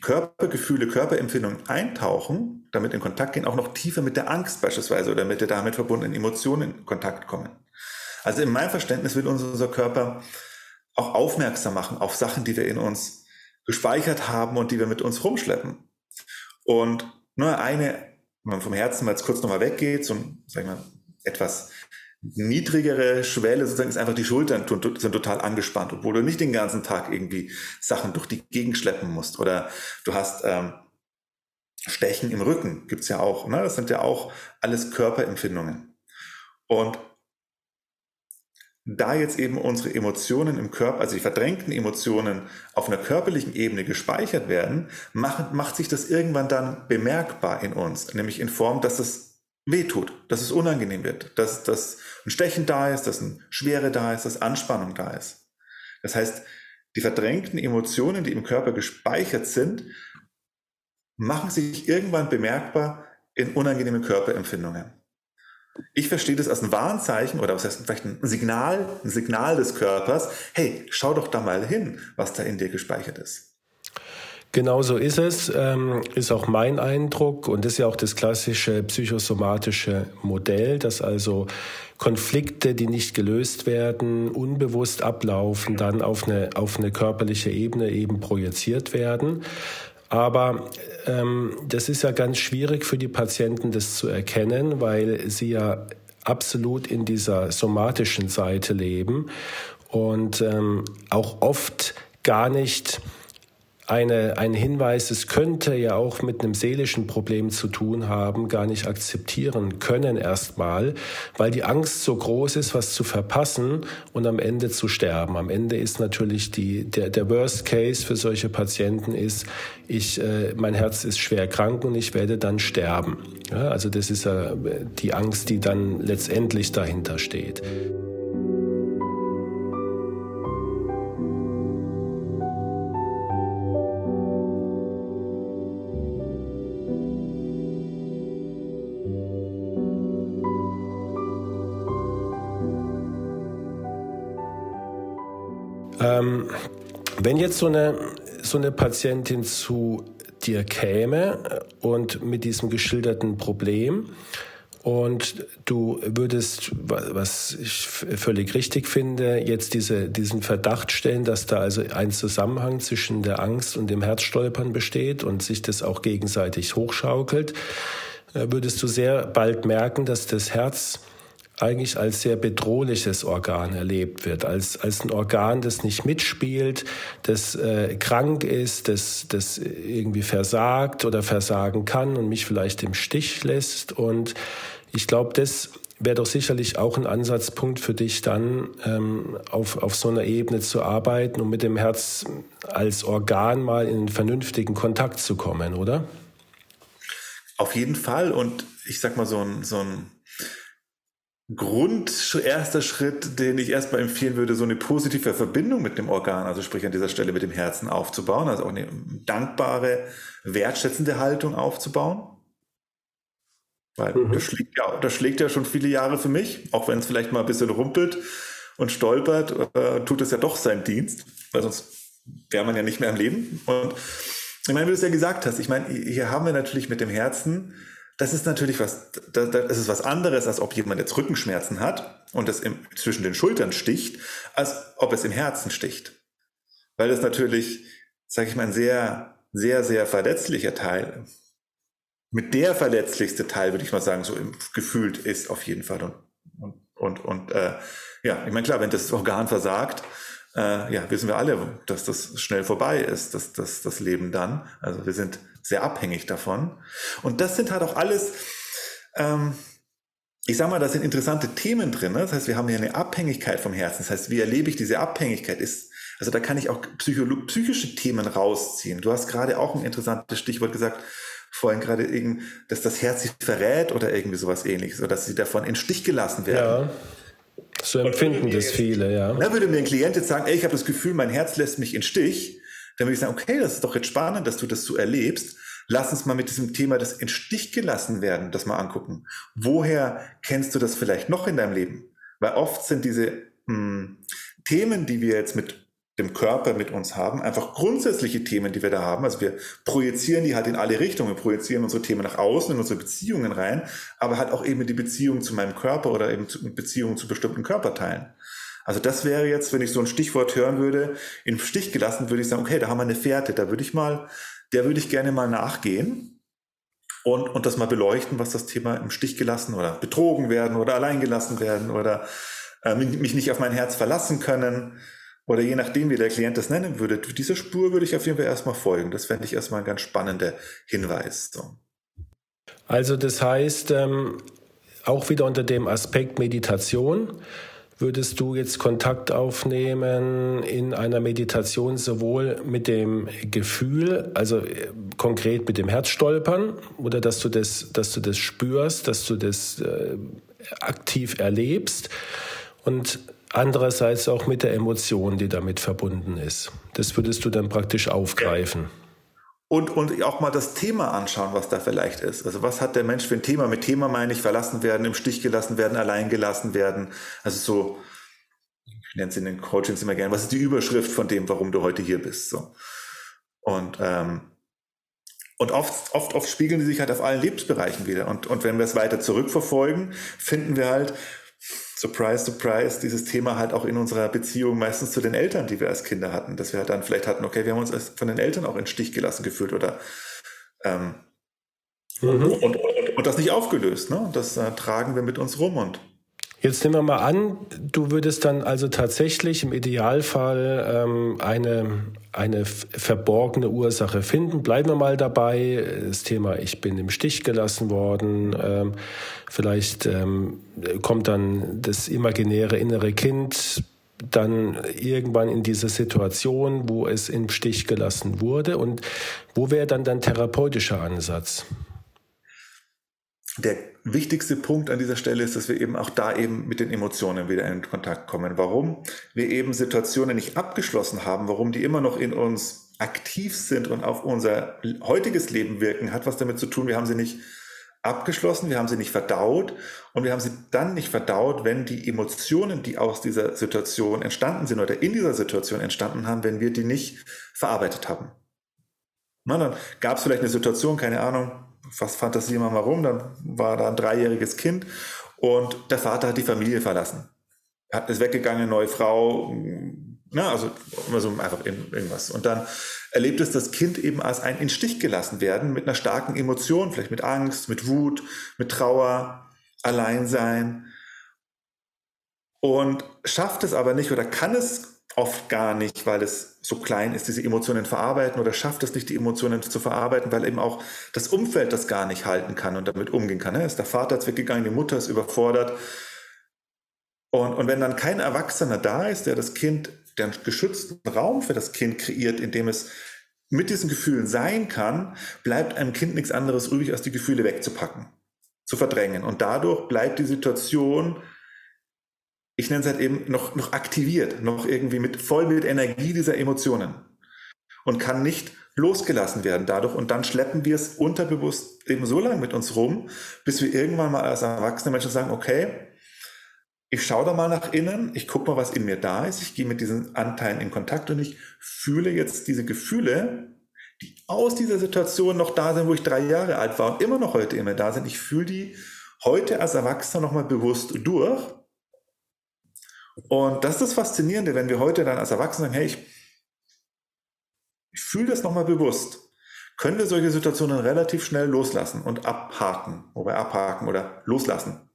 Körpergefühle, Körperempfindungen eintauchen, damit in Kontakt gehen, auch noch tiefer mit der Angst beispielsweise oder mit der damit verbundenen Emotionen in Kontakt kommen. Also in meinem Verständnis will unser Körper auch aufmerksam machen auf Sachen, die wir in uns gespeichert haben und die wir mit uns rumschleppen. Und nur eine, wenn man vom Herzen mal kurz nochmal weggeht, so ein, sagen wir, etwas niedrigere Schwelle sozusagen ist einfach die Schultern sind total angespannt, obwohl du nicht den ganzen Tag irgendwie Sachen durch die Gegend schleppen musst. Oder du hast ähm, Stechen im Rücken, gibt's ja auch. Ne? Das sind ja auch alles Körperempfindungen. Und da jetzt eben unsere Emotionen im Körper, also die verdrängten Emotionen auf einer körperlichen Ebene gespeichert werden, macht, macht sich das irgendwann dann bemerkbar in uns, nämlich in Form, dass es wehtut, dass es unangenehm wird, dass, dass ein Stechen da ist, dass eine Schwere da ist, dass Anspannung da ist. Das heißt, die verdrängten Emotionen, die im Körper gespeichert sind, machen sich irgendwann bemerkbar in unangenehmen Körperempfindungen. Ich verstehe das als ein Warnzeichen oder was heißt vielleicht ein Signal, ein Signal des Körpers. Hey, schau doch da mal hin, was da in dir gespeichert ist. Genau so ist es, ähm, ist auch mein Eindruck und ist ja auch das klassische psychosomatische Modell, dass also Konflikte, die nicht gelöst werden, unbewusst ablaufen, dann auf eine, auf eine körperliche Ebene eben projiziert werden. Aber ähm, das ist ja ganz schwierig für die Patienten, das zu erkennen, weil sie ja absolut in dieser somatischen Seite leben und ähm, auch oft gar nicht eine, ein Hinweis, es könnte ja auch mit einem seelischen Problem zu tun haben, gar nicht akzeptieren können erstmal, weil die Angst so groß ist, was zu verpassen und am Ende zu sterben. Am Ende ist natürlich die, der, der Worst Case für solche Patienten ist, ich, äh, mein Herz ist schwer krank und ich werde dann sterben. Ja, also das ist ja die Angst, die dann letztendlich dahinter steht. Ähm, wenn jetzt so eine, so eine Patientin zu dir käme und mit diesem geschilderten Problem und du würdest, was ich völlig richtig finde, jetzt diese, diesen Verdacht stellen, dass da also ein Zusammenhang zwischen der Angst und dem Herzstolpern besteht und sich das auch gegenseitig hochschaukelt, äh, würdest du sehr bald merken, dass das Herz eigentlich als sehr bedrohliches Organ erlebt wird, als, als ein Organ, das nicht mitspielt, das äh, krank ist, das, das irgendwie versagt oder versagen kann und mich vielleicht im Stich lässt. Und ich glaube, das wäre doch sicherlich auch ein Ansatzpunkt für dich dann ähm, auf, auf so einer Ebene zu arbeiten, um mit dem Herz als Organ mal in einen vernünftigen Kontakt zu kommen, oder? Auf jeden Fall. Und ich sag mal, so ein, so ein Grund, erster Schritt, den ich erstmal empfehlen würde, so eine positive Verbindung mit dem Organ, also sprich an dieser Stelle mit dem Herzen aufzubauen, also auch eine dankbare, wertschätzende Haltung aufzubauen. Weil mhm. das, schlägt ja, das schlägt ja schon viele Jahre für mich, auch wenn es vielleicht mal ein bisschen rumpelt und stolpert, äh, tut es ja doch seinen Dienst, weil sonst wäre man ja nicht mehr am Leben. Und ich meine, wie du es ja gesagt hast, ich meine, hier haben wir natürlich mit dem Herzen das ist natürlich was, das, das ist was anderes, als ob jemand jetzt Rückenschmerzen hat und es im, zwischen den Schultern sticht, als ob es im Herzen sticht. Weil das natürlich, sage ich mal, ein sehr, sehr, sehr verletzlicher Teil, mit der verletzlichste Teil, würde ich mal sagen, so gefühlt ist auf jeden Fall. Und, und, und, und äh, ja, ich meine, klar, wenn das Organ versagt, äh, ja, wissen wir alle, dass das schnell vorbei ist, dass das, das Leben dann. Also wir sind sehr abhängig davon. Und das sind halt auch alles, ähm, ich sag mal, da sind interessante Themen drin. Ne? Das heißt, wir haben hier eine Abhängigkeit vom Herzen. Das heißt, wie erlebe ich diese Abhängigkeit? Ist, also da kann ich auch psychische Themen rausziehen. Du hast gerade auch ein interessantes Stichwort gesagt, vorhin gerade eben, dass das Herz sie verrät oder irgendwie sowas ähnliches, oder dass sie davon in Stich gelassen werden. Ja. So empfinden das viele, ja. Da würde mir ein Klient jetzt sagen, ey, ich habe das Gefühl, mein Herz lässt mich in Stich dann würde ich sagen, okay, das ist doch jetzt spannend, dass du das so erlebst. Lass uns mal mit diesem Thema des in Stich gelassen werden, das mal angucken. Woher kennst du das vielleicht noch in deinem Leben? Weil oft sind diese mh, hm, Themen, die wir jetzt mit dem Körper mit uns haben, einfach grundsätzliche Themen, die wir da haben. Also wir projizieren die halt in alle Richtungen, wir projizieren unsere Themen nach außen, in unsere Beziehungen rein, aber halt auch eben die Beziehung zu meinem Körper oder eben Beziehungen zu bestimmten Körperteilen. Also das wäre jetzt, wenn ich so ein Stichwort hören würde, im Stich gelassen, würde ich sagen, okay, da haben wir eine Fährte, da würde ich mal, der würde ich gerne mal nachgehen und, und das mal beleuchten, was das Thema im Stich gelassen oder betrogen werden oder allein gelassen werden oder äh, mich nicht auf mein Herz verlassen können oder je nachdem, wie der Klient das nennen würde. Dieser Spur würde ich auf jeden Fall erstmal folgen. Das fände ich erstmal ein ganz spannender Hinweis. So. Also das heißt, ähm, auch wieder unter dem Aspekt Meditation, Würdest du jetzt Kontakt aufnehmen in einer Meditation sowohl mit dem Gefühl, also äh, konkret mit dem Herzstolpern, oder dass du das, dass du das spürst, dass du das äh, aktiv erlebst und andererseits auch mit der Emotion, die damit verbunden ist. Das würdest du dann praktisch aufgreifen. Und, und auch mal das Thema anschauen, was da vielleicht ist. Also was hat der Mensch für ein Thema? Mit Thema meine ich verlassen werden, im Stich gelassen werden, allein gelassen werden. Also so, ich nenne es in den Coachings immer gerne, was ist die Überschrift von dem, warum du heute hier bist? So. Und, ähm, und oft, oft, oft spiegeln die sich halt auf allen Lebensbereichen wieder. Und, und wenn wir es weiter zurückverfolgen, finden wir halt, surprise, surprise, dieses Thema halt auch in unserer Beziehung meistens zu den Eltern, die wir als Kinder hatten, dass wir halt dann vielleicht hatten, okay, wir haben uns von den Eltern auch in Stich gelassen gefühlt oder ähm, mhm. und, und, und, und, das nicht aufgelöst. Ne? Das äh, tragen wir mit uns rum und Jetzt nehmen wir mal an, du würdest dann also tatsächlich im Idealfall ähm, eine, eine verborgene Ursache finden. Bleiben wir mal dabei. Das Thema, ich bin im Stich gelassen worden. Ähm, vielleicht ähm, kommt dann das imaginäre innere Kind dann irgendwann in diese Situation, wo es im Stich gelassen wurde. Und wo wäre dann dein therapeutischer Ansatz? Der wichtigste Punkt an dieser Stelle ist, dass wir eben auch da eben mit den Emotionen wieder in Kontakt kommen. Warum wir eben Situationen nicht abgeschlossen haben, warum die immer noch in uns aktiv sind und auf unser heutiges Leben wirken, hat was damit zu tun, wir haben sie nicht abgeschlossen, wir haben sie nicht verdaut und wir haben sie dann nicht verdaut, wenn die Emotionen, die aus dieser Situation entstanden sind oder in dieser Situation entstanden haben, wenn wir die nicht verarbeitet haben. Na, dann gab es vielleicht eine Situation, keine Ahnung, was fantasieren wir mal rum, dann war da ein dreijähriges Kind und der Vater hat die Familie verlassen. Er ist weggegangen, neue Frau, na, also immer so einfach irgendwas. Und dann erlebt es das Kind eben als ein in Stich gelassen werden mit einer starken Emotion, vielleicht mit Angst, mit Wut, mit Trauer, Alleinsein. Und schafft es aber nicht oder kann es oft gar nicht, weil es so klein ist, diese Emotionen verarbeiten oder schafft es nicht, die Emotionen zu verarbeiten, weil eben auch das Umfeld das gar nicht halten kann und damit umgehen kann. Ne? Ist der Vater jetzt weggegangen, die Mutter ist überfordert. Und, und wenn dann kein Erwachsener da ist, der das Kind, der einen geschützten Raum für das Kind kreiert, in dem es mit diesen Gefühlen sein kann, bleibt einem Kind nichts anderes übrig, als die Gefühle wegzupacken, zu verdrängen. Und dadurch bleibt die Situation ich nenne es halt eben noch, noch aktiviert, noch irgendwie mit voll mit Energie dieser Emotionen und kann nicht losgelassen werden dadurch. Und dann schleppen wir es unterbewusst eben so lange mit uns rum, bis wir irgendwann mal als erwachsene Menschen sagen, okay, ich schaue da mal nach innen, ich gucke mal, was in mir da ist, ich gehe mit diesen Anteilen in Kontakt und ich fühle jetzt diese Gefühle, die aus dieser Situation noch da sind, wo ich drei Jahre alt war und immer noch heute immer da sind. Ich fühle die heute als Erwachsener nochmal bewusst durch und das ist das Faszinierende, wenn wir heute dann als Erwachsene sagen, hey, ich, ich fühle das nochmal bewusst, können wir solche Situationen relativ schnell loslassen und abhaken, wobei abhaken oder loslassen,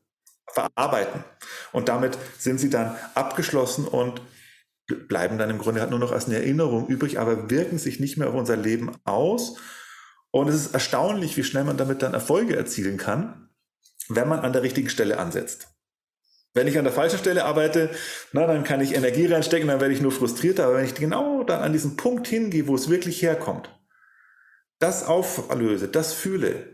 verarbeiten. Und damit sind sie dann abgeschlossen und bleiben dann im Grunde halt nur noch als eine Erinnerung übrig, aber wirken sich nicht mehr auf unser Leben aus. Und es ist erstaunlich, wie schnell man damit dann Erfolge erzielen kann, wenn man an der richtigen Stelle ansetzt. Wenn ich an der falschen Stelle arbeite, na, dann kann ich Energie reinstecken, dann werde ich nur frustriert. Aber wenn ich genau dann an diesen Punkt hingehe, wo es wirklich herkommt, das auflöse, das fühle,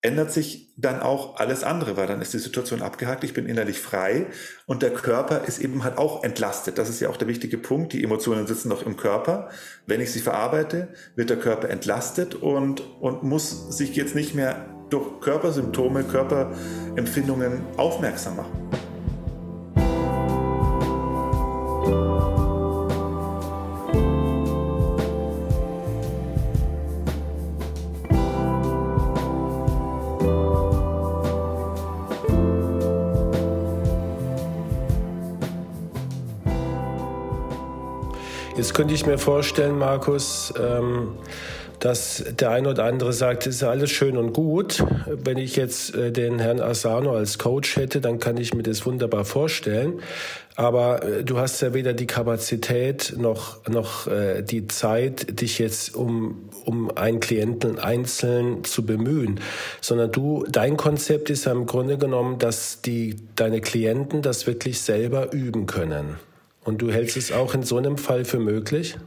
ändert sich dann auch alles andere, weil dann ist die Situation abgehakt, ich bin innerlich frei und der Körper ist eben halt auch entlastet. Das ist ja auch der wichtige Punkt. Die Emotionen sitzen noch im Körper. Wenn ich sie verarbeite, wird der Körper entlastet und, und muss sich jetzt nicht mehr durch Körpersymptome, Körperempfindungen aufmerksam machen. Jetzt könnte ich mir vorstellen, Markus, ähm, dass der eine oder andere sagt, es ist alles schön und gut. Wenn ich jetzt äh, den Herrn Asano als Coach hätte, dann kann ich mir das wunderbar vorstellen. Aber äh, du hast ja weder die Kapazität noch, noch äh, die Zeit, dich jetzt um, um einen Klienten einzeln zu bemühen, sondern du, dein Konzept ist ja im Grunde genommen, dass die, deine Klienten das wirklich selber üben können. Und du hältst es auch in so einem Fall für möglich?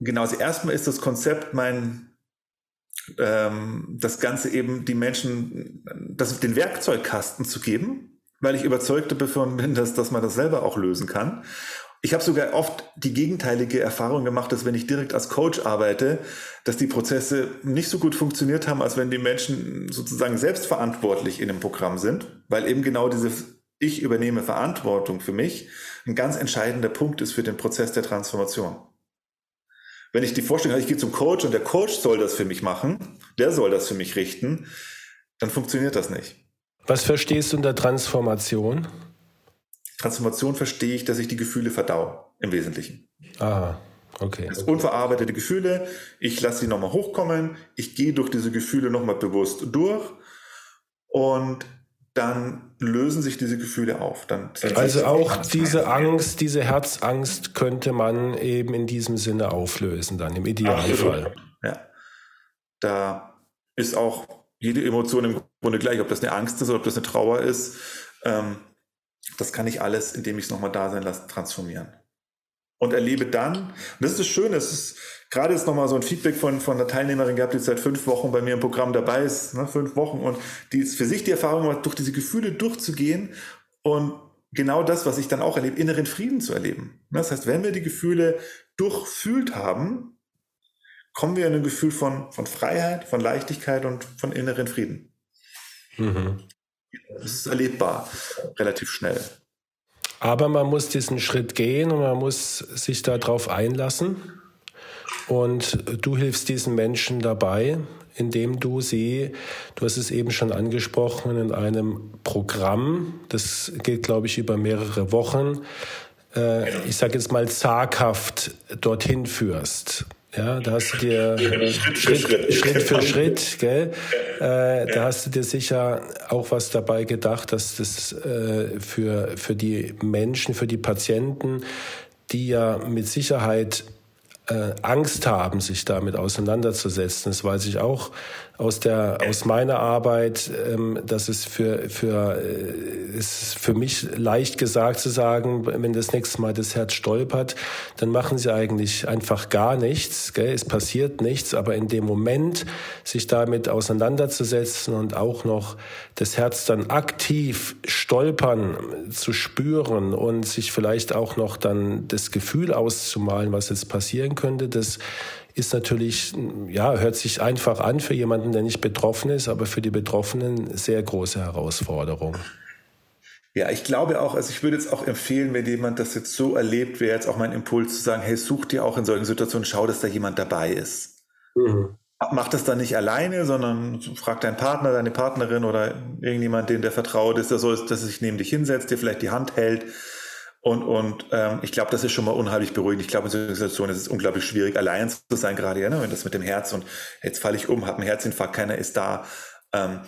Genau, also erstmal ist das Konzept mein, ähm, das Ganze eben die Menschen, das, den Werkzeugkasten zu geben, weil ich überzeugt davon bin, dass, dass man das selber auch lösen kann. Ich habe sogar oft die gegenteilige Erfahrung gemacht, dass wenn ich direkt als Coach arbeite, dass die Prozesse nicht so gut funktioniert haben, als wenn die Menschen sozusagen selbstverantwortlich in dem Programm sind, weil eben genau diese ich übernehme Verantwortung für mich, ein ganz entscheidender Punkt ist für den Prozess der Transformation. Wenn ich die Vorstellung habe, ich gehe zum Coach und der Coach soll das für mich machen, der soll das für mich richten, dann funktioniert das nicht. Was verstehst du unter Transformation? Transformation verstehe ich, dass ich die Gefühle verdau, im Wesentlichen. Ah, okay. Das unverarbeitete Gefühle, ich lasse sie nochmal hochkommen, ich gehe durch diese Gefühle nochmal bewusst durch und dann lösen sich diese Gefühle auf. Dann also auch diese Angst, diese Herzangst könnte man eben in diesem Sinne auflösen, dann im Idealfall. Ja. Da ist auch jede Emotion im Grunde gleich, ob das eine Angst ist oder ob das eine Trauer ist. Ähm, das kann ich alles, indem ich es nochmal da sein lasse, transformieren. Und erlebe dann, und das ist das Schöne, es ist gerade jetzt nochmal so ein Feedback von, von einer Teilnehmerin gehabt, die seit fünf Wochen bei mir im Programm dabei ist, ne, fünf Wochen, und die ist für sich die Erfahrung macht, durch diese Gefühle durchzugehen und genau das, was ich dann auch erlebe, inneren Frieden zu erleben. Ne, das heißt, wenn wir die Gefühle durchfühlt haben, kommen wir in ein Gefühl von, von Freiheit, von Leichtigkeit und von inneren Frieden. Mhm. Das ist erlebbar, relativ schnell. Aber man muss diesen Schritt gehen und man muss sich darauf einlassen. Und du hilfst diesen Menschen dabei, indem du sie, du hast es eben schon angesprochen, in einem Programm, das geht, glaube ich, über mehrere Wochen, äh, ich sage jetzt mal zaghaft dorthin führst. Ja, da hast du dir Schritt, Schritt, Schritt, Schritt. Für Schritt, gell? Äh, da hast du dir sicher auch was dabei gedacht, dass das äh, für, für die Menschen, für die Patienten, die ja mit Sicherheit äh, Angst haben, sich damit auseinanderzusetzen. Das weiß ich auch aus der aus meiner Arbeit, ähm, dass es für für äh, ist für mich leicht gesagt zu sagen, wenn das nächste Mal das Herz stolpert, dann machen sie eigentlich einfach gar nichts, gell? es passiert nichts, aber in dem Moment sich damit auseinanderzusetzen und auch noch das Herz dann aktiv stolpern zu spüren und sich vielleicht auch noch dann das Gefühl auszumalen, was jetzt passieren könnte, das ist natürlich, ja, hört sich einfach an für jemanden, der nicht betroffen ist, aber für die Betroffenen sehr große Herausforderung. Ja, ich glaube auch, also ich würde jetzt auch empfehlen, wenn jemand das jetzt so erlebt, wäre jetzt auch mein Impuls zu sagen, hey, such dir auch in solchen Situationen, schau, dass da jemand dabei ist. Mhm. Mach das dann nicht alleine, sondern frag deinen Partner, deine Partnerin oder irgendjemand, den der vertraut ist, der soll, dass er sich neben dich hinsetzt, dir vielleicht die Hand hält und, und ähm, ich glaube, das ist schon mal unheimlich beruhigend. Ich glaube, in solchen Situationen ist es unglaublich schwierig, allein zu sein, gerade ja, ne? wenn das mit dem Herz und jetzt falle ich um, habe einen Herzinfarkt, keiner ist da. Ähm,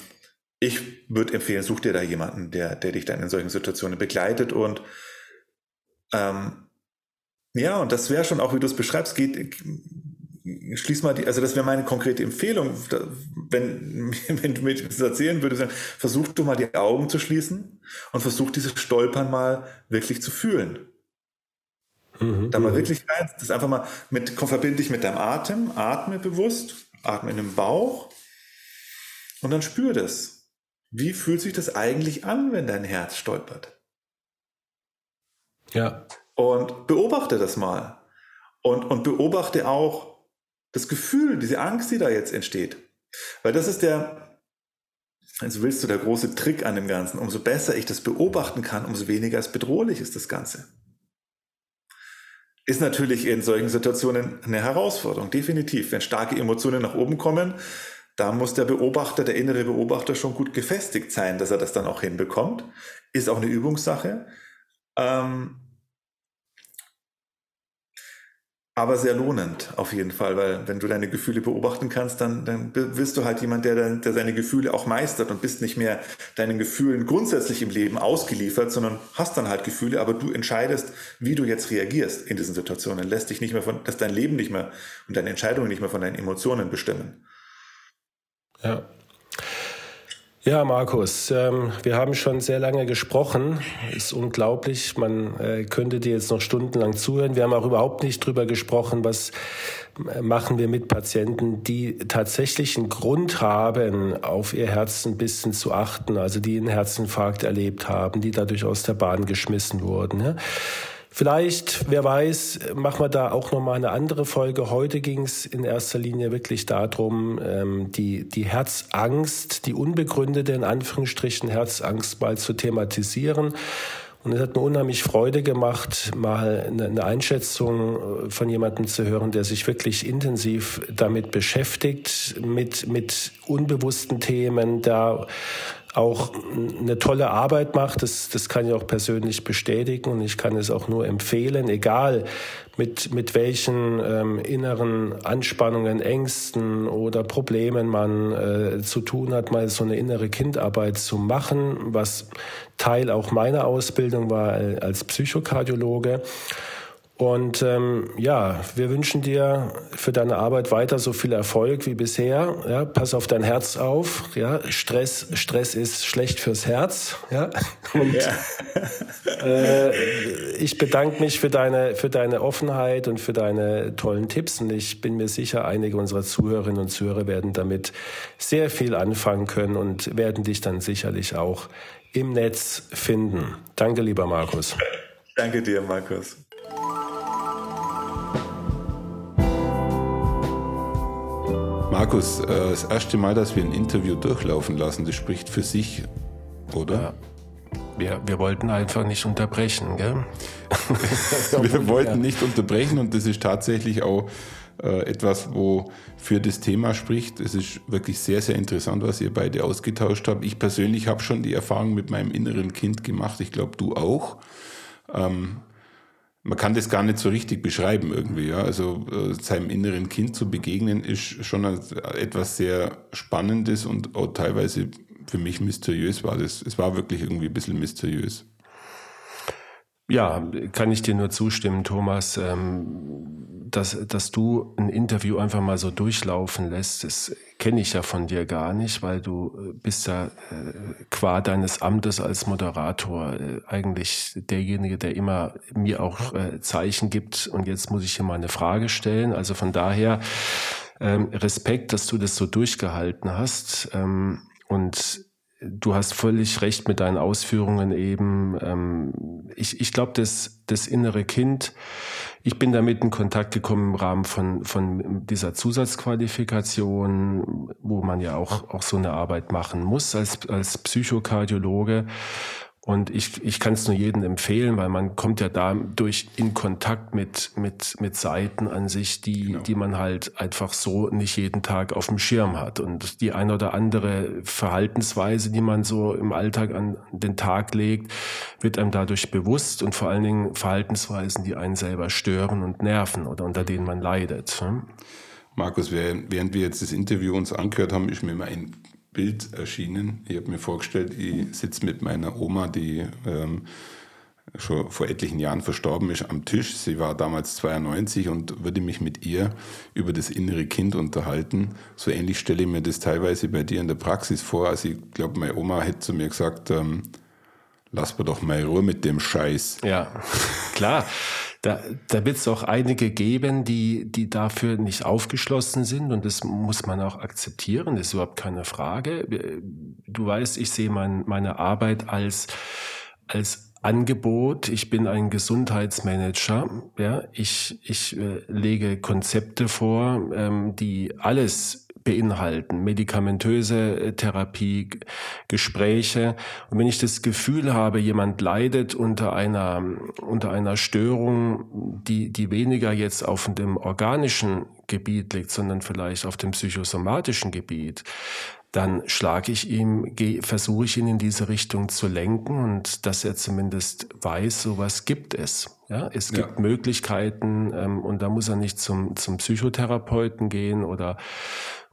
ich würde empfehlen, such dir da jemanden, der, der dich dann in solchen Situationen begleitet und ähm, ja, und das wäre schon auch, wie du es beschreibst, geht, schließ mal die, also das wäre meine konkrete Empfehlung, wenn, wenn du mir das erzählen würdest, versuch du mal die Augen zu schließen und versuch dieses Stolpern mal wirklich zu fühlen. Mhm, da mal wirklich rein, das einfach mal mit, verbinde dich mit deinem Atem, atme bewusst, atme in den Bauch und dann spür das. Wie fühlt sich das eigentlich an, wenn dein Herz stolpert? Ja. Und beobachte das mal. Und, und beobachte auch, das Gefühl, diese Angst, die da jetzt entsteht. Weil das ist der, also willst du, der große Trick an dem Ganzen. Umso besser ich das beobachten kann, umso weniger es bedrohlich ist das Ganze. Ist natürlich in solchen Situationen eine Herausforderung, definitiv. Wenn starke Emotionen nach oben kommen, da muss der Beobachter, der innere Beobachter schon gut gefestigt sein, dass er das dann auch hinbekommt. Ist auch eine Übungssache. Ähm, aber sehr lohnend auf jeden Fall, weil wenn du deine Gefühle beobachten kannst, dann, dann wirst du halt jemand, der, der seine Gefühle auch meistert und bist nicht mehr deinen Gefühlen grundsätzlich im Leben ausgeliefert, sondern hast dann halt Gefühle, aber du entscheidest, wie du jetzt reagierst in diesen Situationen, lässt dich nicht mehr von, dass dein Leben nicht mehr und deine Entscheidungen nicht mehr von deinen Emotionen bestimmen. Ja, ja, Markus, ähm, wir haben schon sehr lange gesprochen. Ist unglaublich. Man äh, könnte dir jetzt noch stundenlang zuhören. Wir haben auch überhaupt nicht drüber gesprochen, was äh, machen wir mit Patienten, die tatsächlich einen Grund haben, auf ihr Herz ein bisschen zu achten, also die einen Herzinfarkt erlebt haben, die dadurch aus der Bahn geschmissen wurden. Ja? Vielleicht, wer weiß, machen wir da auch nochmal eine andere Folge. Heute ging es in erster Linie wirklich darum, ähm, die, die Herzangst, die unbegründete in Anführungsstrichen Herzangst mal zu thematisieren Und es hat mir unheimlich Freude gemacht, mal eine Einschätzung äh, von jemandem zu hören, der sich wirklich intensiv damit beschäftigt, mit, mit unbewussten Themen, da auch eine tolle Arbeit macht. Das, das kann ich auch persönlich bestätigen und ich kann es auch nur empfehlen, egal mit, mit welchen ähm, inneren Anspannungen, Ängsten oder Problemen man äh, zu tun hat, mal so eine innere Kindarbeit zu machen, was Teil auch meiner Ausbildung war als Psychokardiologe. Und ähm, ja, wir wünschen dir für deine Arbeit weiter so viel Erfolg wie bisher. Ja, pass auf dein Herz auf. Ja, Stress, Stress ist schlecht fürs Herz. Ja, und ja. äh, ich bedanke mich für deine für deine Offenheit und für deine tollen Tipps. Und ich bin mir sicher, einige unserer Zuhörerinnen und Zuhörer werden damit sehr viel anfangen können und werden dich dann sicherlich auch im Netz finden. Danke, lieber Markus. Danke dir, Markus. Markus, äh, das erste Mal, dass wir ein Interview durchlaufen lassen, das spricht für sich, oder? Ja. Wir, wir wollten einfach nicht unterbrechen, gell? wir wollten nicht unterbrechen und das ist tatsächlich auch äh, etwas, wo für das Thema spricht. Es ist wirklich sehr, sehr interessant, was ihr beide ausgetauscht habt. Ich persönlich habe schon die Erfahrung mit meinem inneren Kind gemacht. Ich glaube, du auch. Ähm, man kann das gar nicht so richtig beschreiben irgendwie. Ja? Also äh, seinem inneren Kind zu begegnen ist schon etwas sehr Spannendes und auch teilweise für mich mysteriös war das. Es war wirklich irgendwie ein bisschen mysteriös. Ja, kann ich dir nur zustimmen, Thomas, ähm, dass, dass du ein Interview einfach mal so durchlaufen lässt. Das kenne ich ja von dir gar nicht, weil du äh, bist ja äh, qua deines Amtes als Moderator äh, eigentlich derjenige, der immer mir auch Zeichen gibt. Und jetzt muss ich hier mal eine Frage stellen. Also von daher ähm, Respekt, dass du das so durchgehalten hast. Ähm, und du hast völlig recht mit deinen Ausführungen eben. Ähm, ich ich glaube, das, das innere Kind, ich bin damit in Kontakt gekommen im Rahmen von, von dieser Zusatzqualifikation, wo man ja auch, auch so eine Arbeit machen muss als, als Psychokardiologe. Und ich, ich kann es nur jedem empfehlen, weil man kommt ja dadurch in Kontakt mit, mit, mit Seiten an sich, die, genau. die man halt einfach so nicht jeden Tag auf dem Schirm hat. Und die ein oder andere Verhaltensweise, die man so im Alltag an den Tag legt, wird einem dadurch bewusst und vor allen Dingen Verhaltensweisen, die einen selber stören und nerven oder unter denen man leidet. Markus, während wir jetzt das Interview uns angehört haben, ist mir mal ein Bild erschienen. Ich habe mir vorgestellt, ich sitze mit meiner Oma, die ähm, schon vor etlichen Jahren verstorben ist, am Tisch. Sie war damals 92 und würde mich mit ihr über das innere Kind unterhalten. So ähnlich stelle ich mir das teilweise bei dir in der Praxis vor. Also ich glaube, meine Oma hätte zu mir gesagt, ähm, lass mir doch mal Ruhe mit dem Scheiß. Ja, klar. Da, da wird es auch einige geben, die, die dafür nicht aufgeschlossen sind und das muss man auch akzeptieren, das ist überhaupt keine Frage. Du weißt, ich sehe mein, meine Arbeit als, als Angebot. Ich bin ein Gesundheitsmanager. Ja, ich ich äh, lege Konzepte vor, ähm, die alles beinhalten, medikamentöse äh, Therapie, Gespräche. Und wenn ich das Gefühl habe, jemand leidet unter einer, unter einer Störung, die, die weniger jetzt auf dem organischen Gebiet liegt, sondern vielleicht auf dem psychosomatischen Gebiet, dann schlage ich ihm, versuche ich ihn in diese Richtung zu lenken und dass er zumindest weiß, sowas gibt es. Ja, es gibt ja. Möglichkeiten ähm, und da muss er nicht zum, zum Psychotherapeuten gehen oder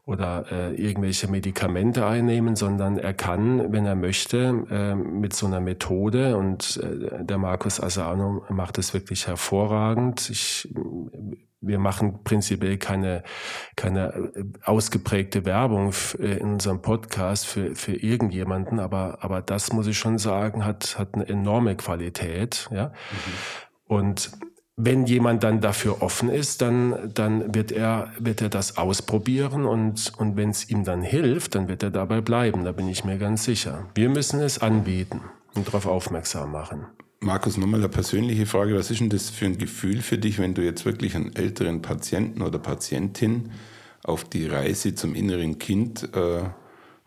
oder äh, irgendwelche Medikamente einnehmen, sondern er kann, wenn er möchte, äh, mit so einer Methode und äh, der Markus Asano macht es wirklich hervorragend. Ich, wir machen prinzipiell keine, keine äh, ausgeprägte Werbung äh, in unserem Podcast für, für irgendjemanden, aber, aber das muss ich schon sagen, hat, hat eine enorme Qualität, ja. Mhm. Und wenn jemand dann dafür offen ist, dann, dann wird, er, wird er das ausprobieren und, und wenn es ihm dann hilft, dann wird er dabei bleiben, da bin ich mir ganz sicher. Wir müssen es anbieten und darauf aufmerksam machen. Markus, nochmal eine persönliche Frage. Was ist denn das für ein Gefühl für dich, wenn du jetzt wirklich einen älteren Patienten oder Patientin auf die Reise zum inneren Kind äh,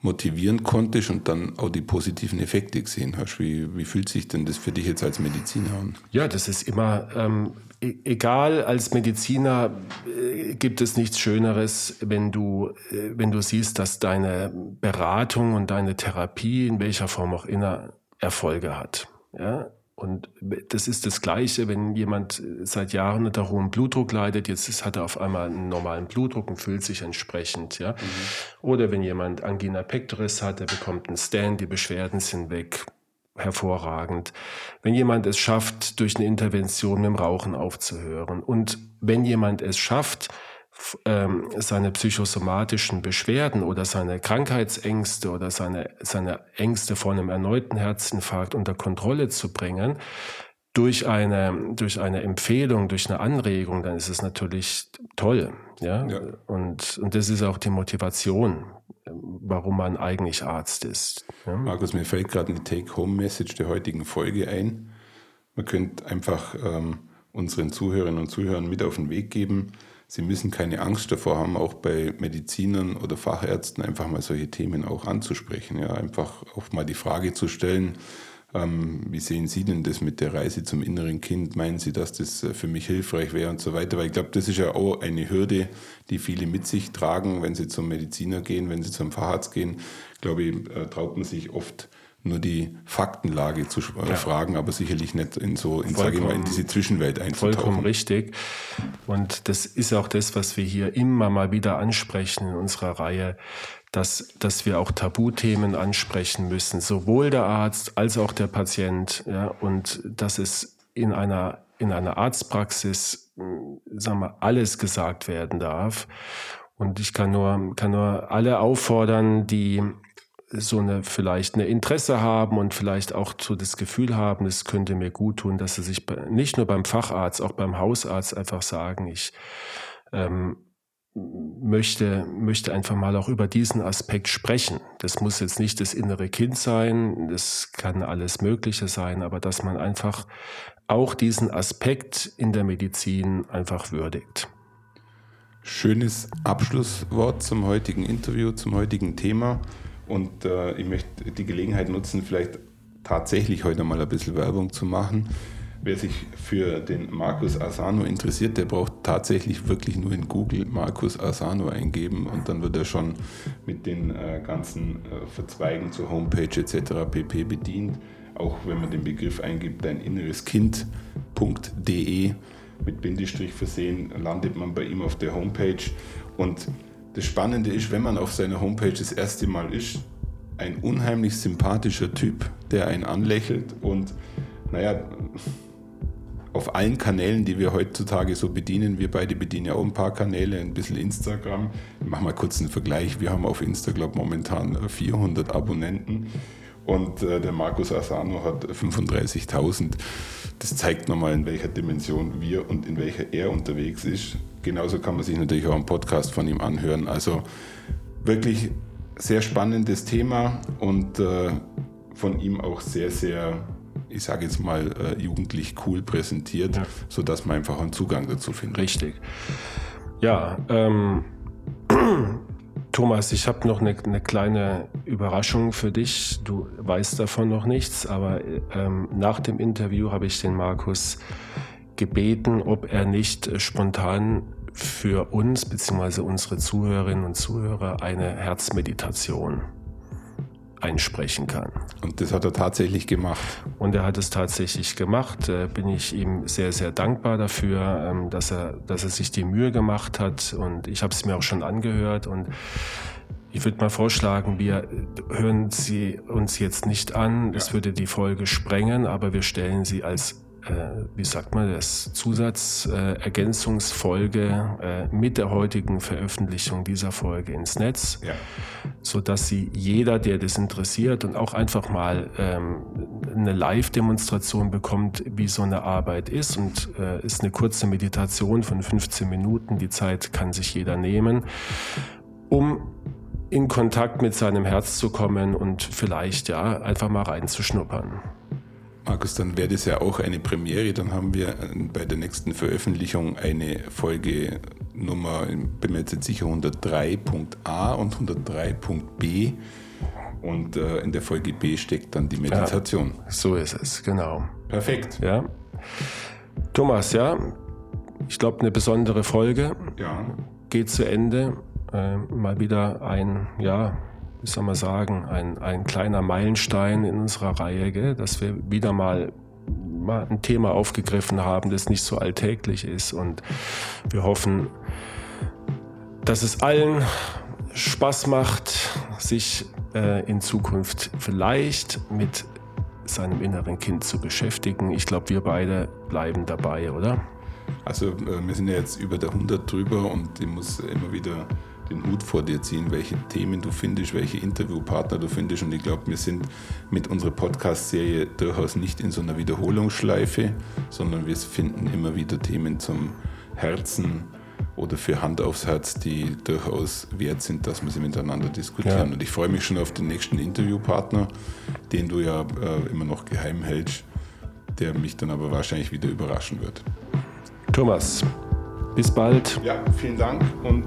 motivieren konntest und dann auch die positiven Effekte gesehen hast. Wie, wie fühlt sich denn das für dich jetzt als Mediziner an? Ja, das ist immer, ähm, e egal, als Mediziner äh, gibt es nichts Schöneres, wenn du, äh, wenn du siehst, dass deine Beratung und deine Therapie in welcher Form auch immer Erfolge hat. Ja? Und das ist das Gleiche, wenn jemand seit Jahren unter hohem Blutdruck leidet, jetzt ist, hat er auf einmal einen normalen Blutdruck und fühlt sich entsprechend, ja. Mhm. Oder wenn jemand Angina pectoris hat, der bekommt einen Stand, die Beschwerden sind weg, hervorragend. Wenn jemand es schafft, durch eine Intervention mit dem Rauchen aufzuhören und wenn jemand es schafft, ähm, seine psychosomatischen Beschwerden oder seine Krankheitsängste oder seine, seine Ängste vor einem erneuten Herzinfarkt unter Kontrolle zu bringen, durch eine, durch eine Empfehlung, durch eine Anregung, dann ist es natürlich toll. Ja? ja. Und, und das ist auch die Motivation, warum man eigentlich Arzt ist. Ja? Markus, mir fällt gerade eine Take-Home-Message der heutigen Folge ein. Man könnte einfach ähm, unseren Zuhörerinnen und Zuhörern mit auf den Weg geben, Sie müssen keine Angst davor haben, auch bei Medizinern oder Fachärzten einfach mal solche Themen auch anzusprechen. Ja, einfach auch mal die Frage zu stellen, ähm, wie sehen Sie denn das mit der Reise zum inneren Kind? Meinen Sie, dass das äh, für mich hilfreich wäre und so weiter? Weil ich glaube, das ist ja auch eine Hürde, die viele mit sich tragen, wenn sie zum Mediziner gehen, wenn sie zum Facharzt gehen. Ich glaube, äh, traut man sich oft nur die Faktenlage zu ja. fragen, aber sicherlich nicht in so, in, sage ich mal, in diese Zwischenwelt einzutauchen. Vollkommen richtig. Und das ist auch das, was wir hier immer mal wieder ansprechen in unserer Reihe, dass, dass wir auch Tabuthemen ansprechen müssen, sowohl der Arzt als auch der Patient, ja, und dass es in einer, in einer Arztpraxis, sagen wir, alles gesagt werden darf. Und ich kann nur, kann nur alle auffordern, die so eine vielleicht eine Interesse haben und vielleicht auch so das Gefühl haben, es könnte mir gut tun, dass sie sich nicht nur beim Facharzt, auch beim Hausarzt einfach sagen, ich ähm, möchte, möchte einfach mal auch über diesen Aspekt sprechen. Das muss jetzt nicht das innere Kind sein, das kann alles Mögliche sein, aber dass man einfach auch diesen Aspekt in der Medizin einfach würdigt. Schönes Abschlusswort zum heutigen Interview, zum heutigen Thema. Und äh, ich möchte die Gelegenheit nutzen, vielleicht tatsächlich heute mal ein bisschen Werbung zu machen. Wer sich für den Markus Asano interessiert, der braucht tatsächlich wirklich nur in Google Markus Asano eingeben und dann wird er schon mit den äh, ganzen äh, Verzweigen zur Homepage etc. pp. bedient. Auch wenn man den Begriff eingibt, dein inneres Kind.de mit Bindestrich versehen, landet man bei ihm auf der Homepage und das Spannende ist, wenn man auf seiner Homepage das erste Mal ist, ein unheimlich sympathischer Typ, der einen anlächelt und naja, auf allen Kanälen, die wir heutzutage so bedienen, wir beide bedienen ja auch ein paar Kanäle, ein bisschen Instagram. Ich mache mal kurz einen Vergleich. Wir haben auf Instagram momentan 400 Abonnenten und äh, der Markus Asano hat 35.000. Das zeigt nochmal, in welcher Dimension wir und in welcher er unterwegs ist genauso kann man sich natürlich auch einen Podcast von ihm anhören. Also wirklich sehr spannendes Thema und äh, von ihm auch sehr, sehr, ich sage jetzt mal, äh, jugendlich cool präsentiert, ja. sodass man einfach einen Zugang dazu findet. Richtig. Ja, ähm, Thomas, ich habe noch eine, eine, kleine Überraschung für dich. Du weißt davon noch nichts, aber ähm, nach dem Interview habe ich den Markus gebeten, ob er nicht spontan für uns bzw. unsere Zuhörerinnen und Zuhörer eine Herzmeditation einsprechen kann. Und das hat er tatsächlich gemacht. Und er hat es tatsächlich gemacht. Äh, bin ich ihm sehr, sehr dankbar dafür, ähm, dass er, dass er sich die Mühe gemacht hat. Und ich habe es mir auch schon angehört. Und ich würde mal vorschlagen, wir hören sie uns jetzt nicht an. Es würde die Folge sprengen, aber wir stellen sie als wie sagt man das, Zusatzergänzungsfolge äh, äh, mit der heutigen Veröffentlichung dieser Folge ins Netz, ja. sodass sie jeder, der das interessiert und auch einfach mal ähm, eine Live-Demonstration bekommt, wie so eine Arbeit ist und äh, ist eine kurze Meditation von 15 Minuten, die Zeit kann sich jeder nehmen, um in Kontakt mit seinem Herz zu kommen und vielleicht ja einfach mal reinzuschnuppern. Markus, dann wäre das ja auch eine Premiere. Dann haben wir bei der nächsten Veröffentlichung eine Folge Nummer, bin mir jetzt sicher 103.a und 103.b Und äh, in der Folge B steckt dann die Meditation. Ja, so ist es, genau. Perfekt. Ja. Thomas, ja, ich glaube, eine besondere Folge ja. geht zu Ende. Äh, mal wieder ein, ja, wie soll man sagen, ein, ein kleiner Meilenstein in unserer Reihe, gell? dass wir wieder mal, ein Thema aufgegriffen haben, das nicht so alltäglich ist. Und wir hoffen, dass es allen Spaß macht, sich äh, in Zukunft vielleicht mit seinem inneren Kind zu beschäftigen. Ich glaube, wir beide bleiben dabei, oder? Also äh, wir sind ja jetzt über der 100 drüber und ich muss immer wieder den Hut vor dir ziehen, welche Themen du findest, welche Interviewpartner du findest. Und ich glaube, wir sind mit unserer Podcast-Serie durchaus nicht in so einer Wiederholungsschleife, sondern wir finden immer wieder Themen zum Herzen oder für Hand aufs Herz, die durchaus wert sind, dass wir sie miteinander diskutieren. Ja. Und ich freue mich schon auf den nächsten Interviewpartner, den du ja äh, immer noch geheim hältst, der mich dann aber wahrscheinlich wieder überraschen wird. Thomas, bis bald. Ja, vielen Dank und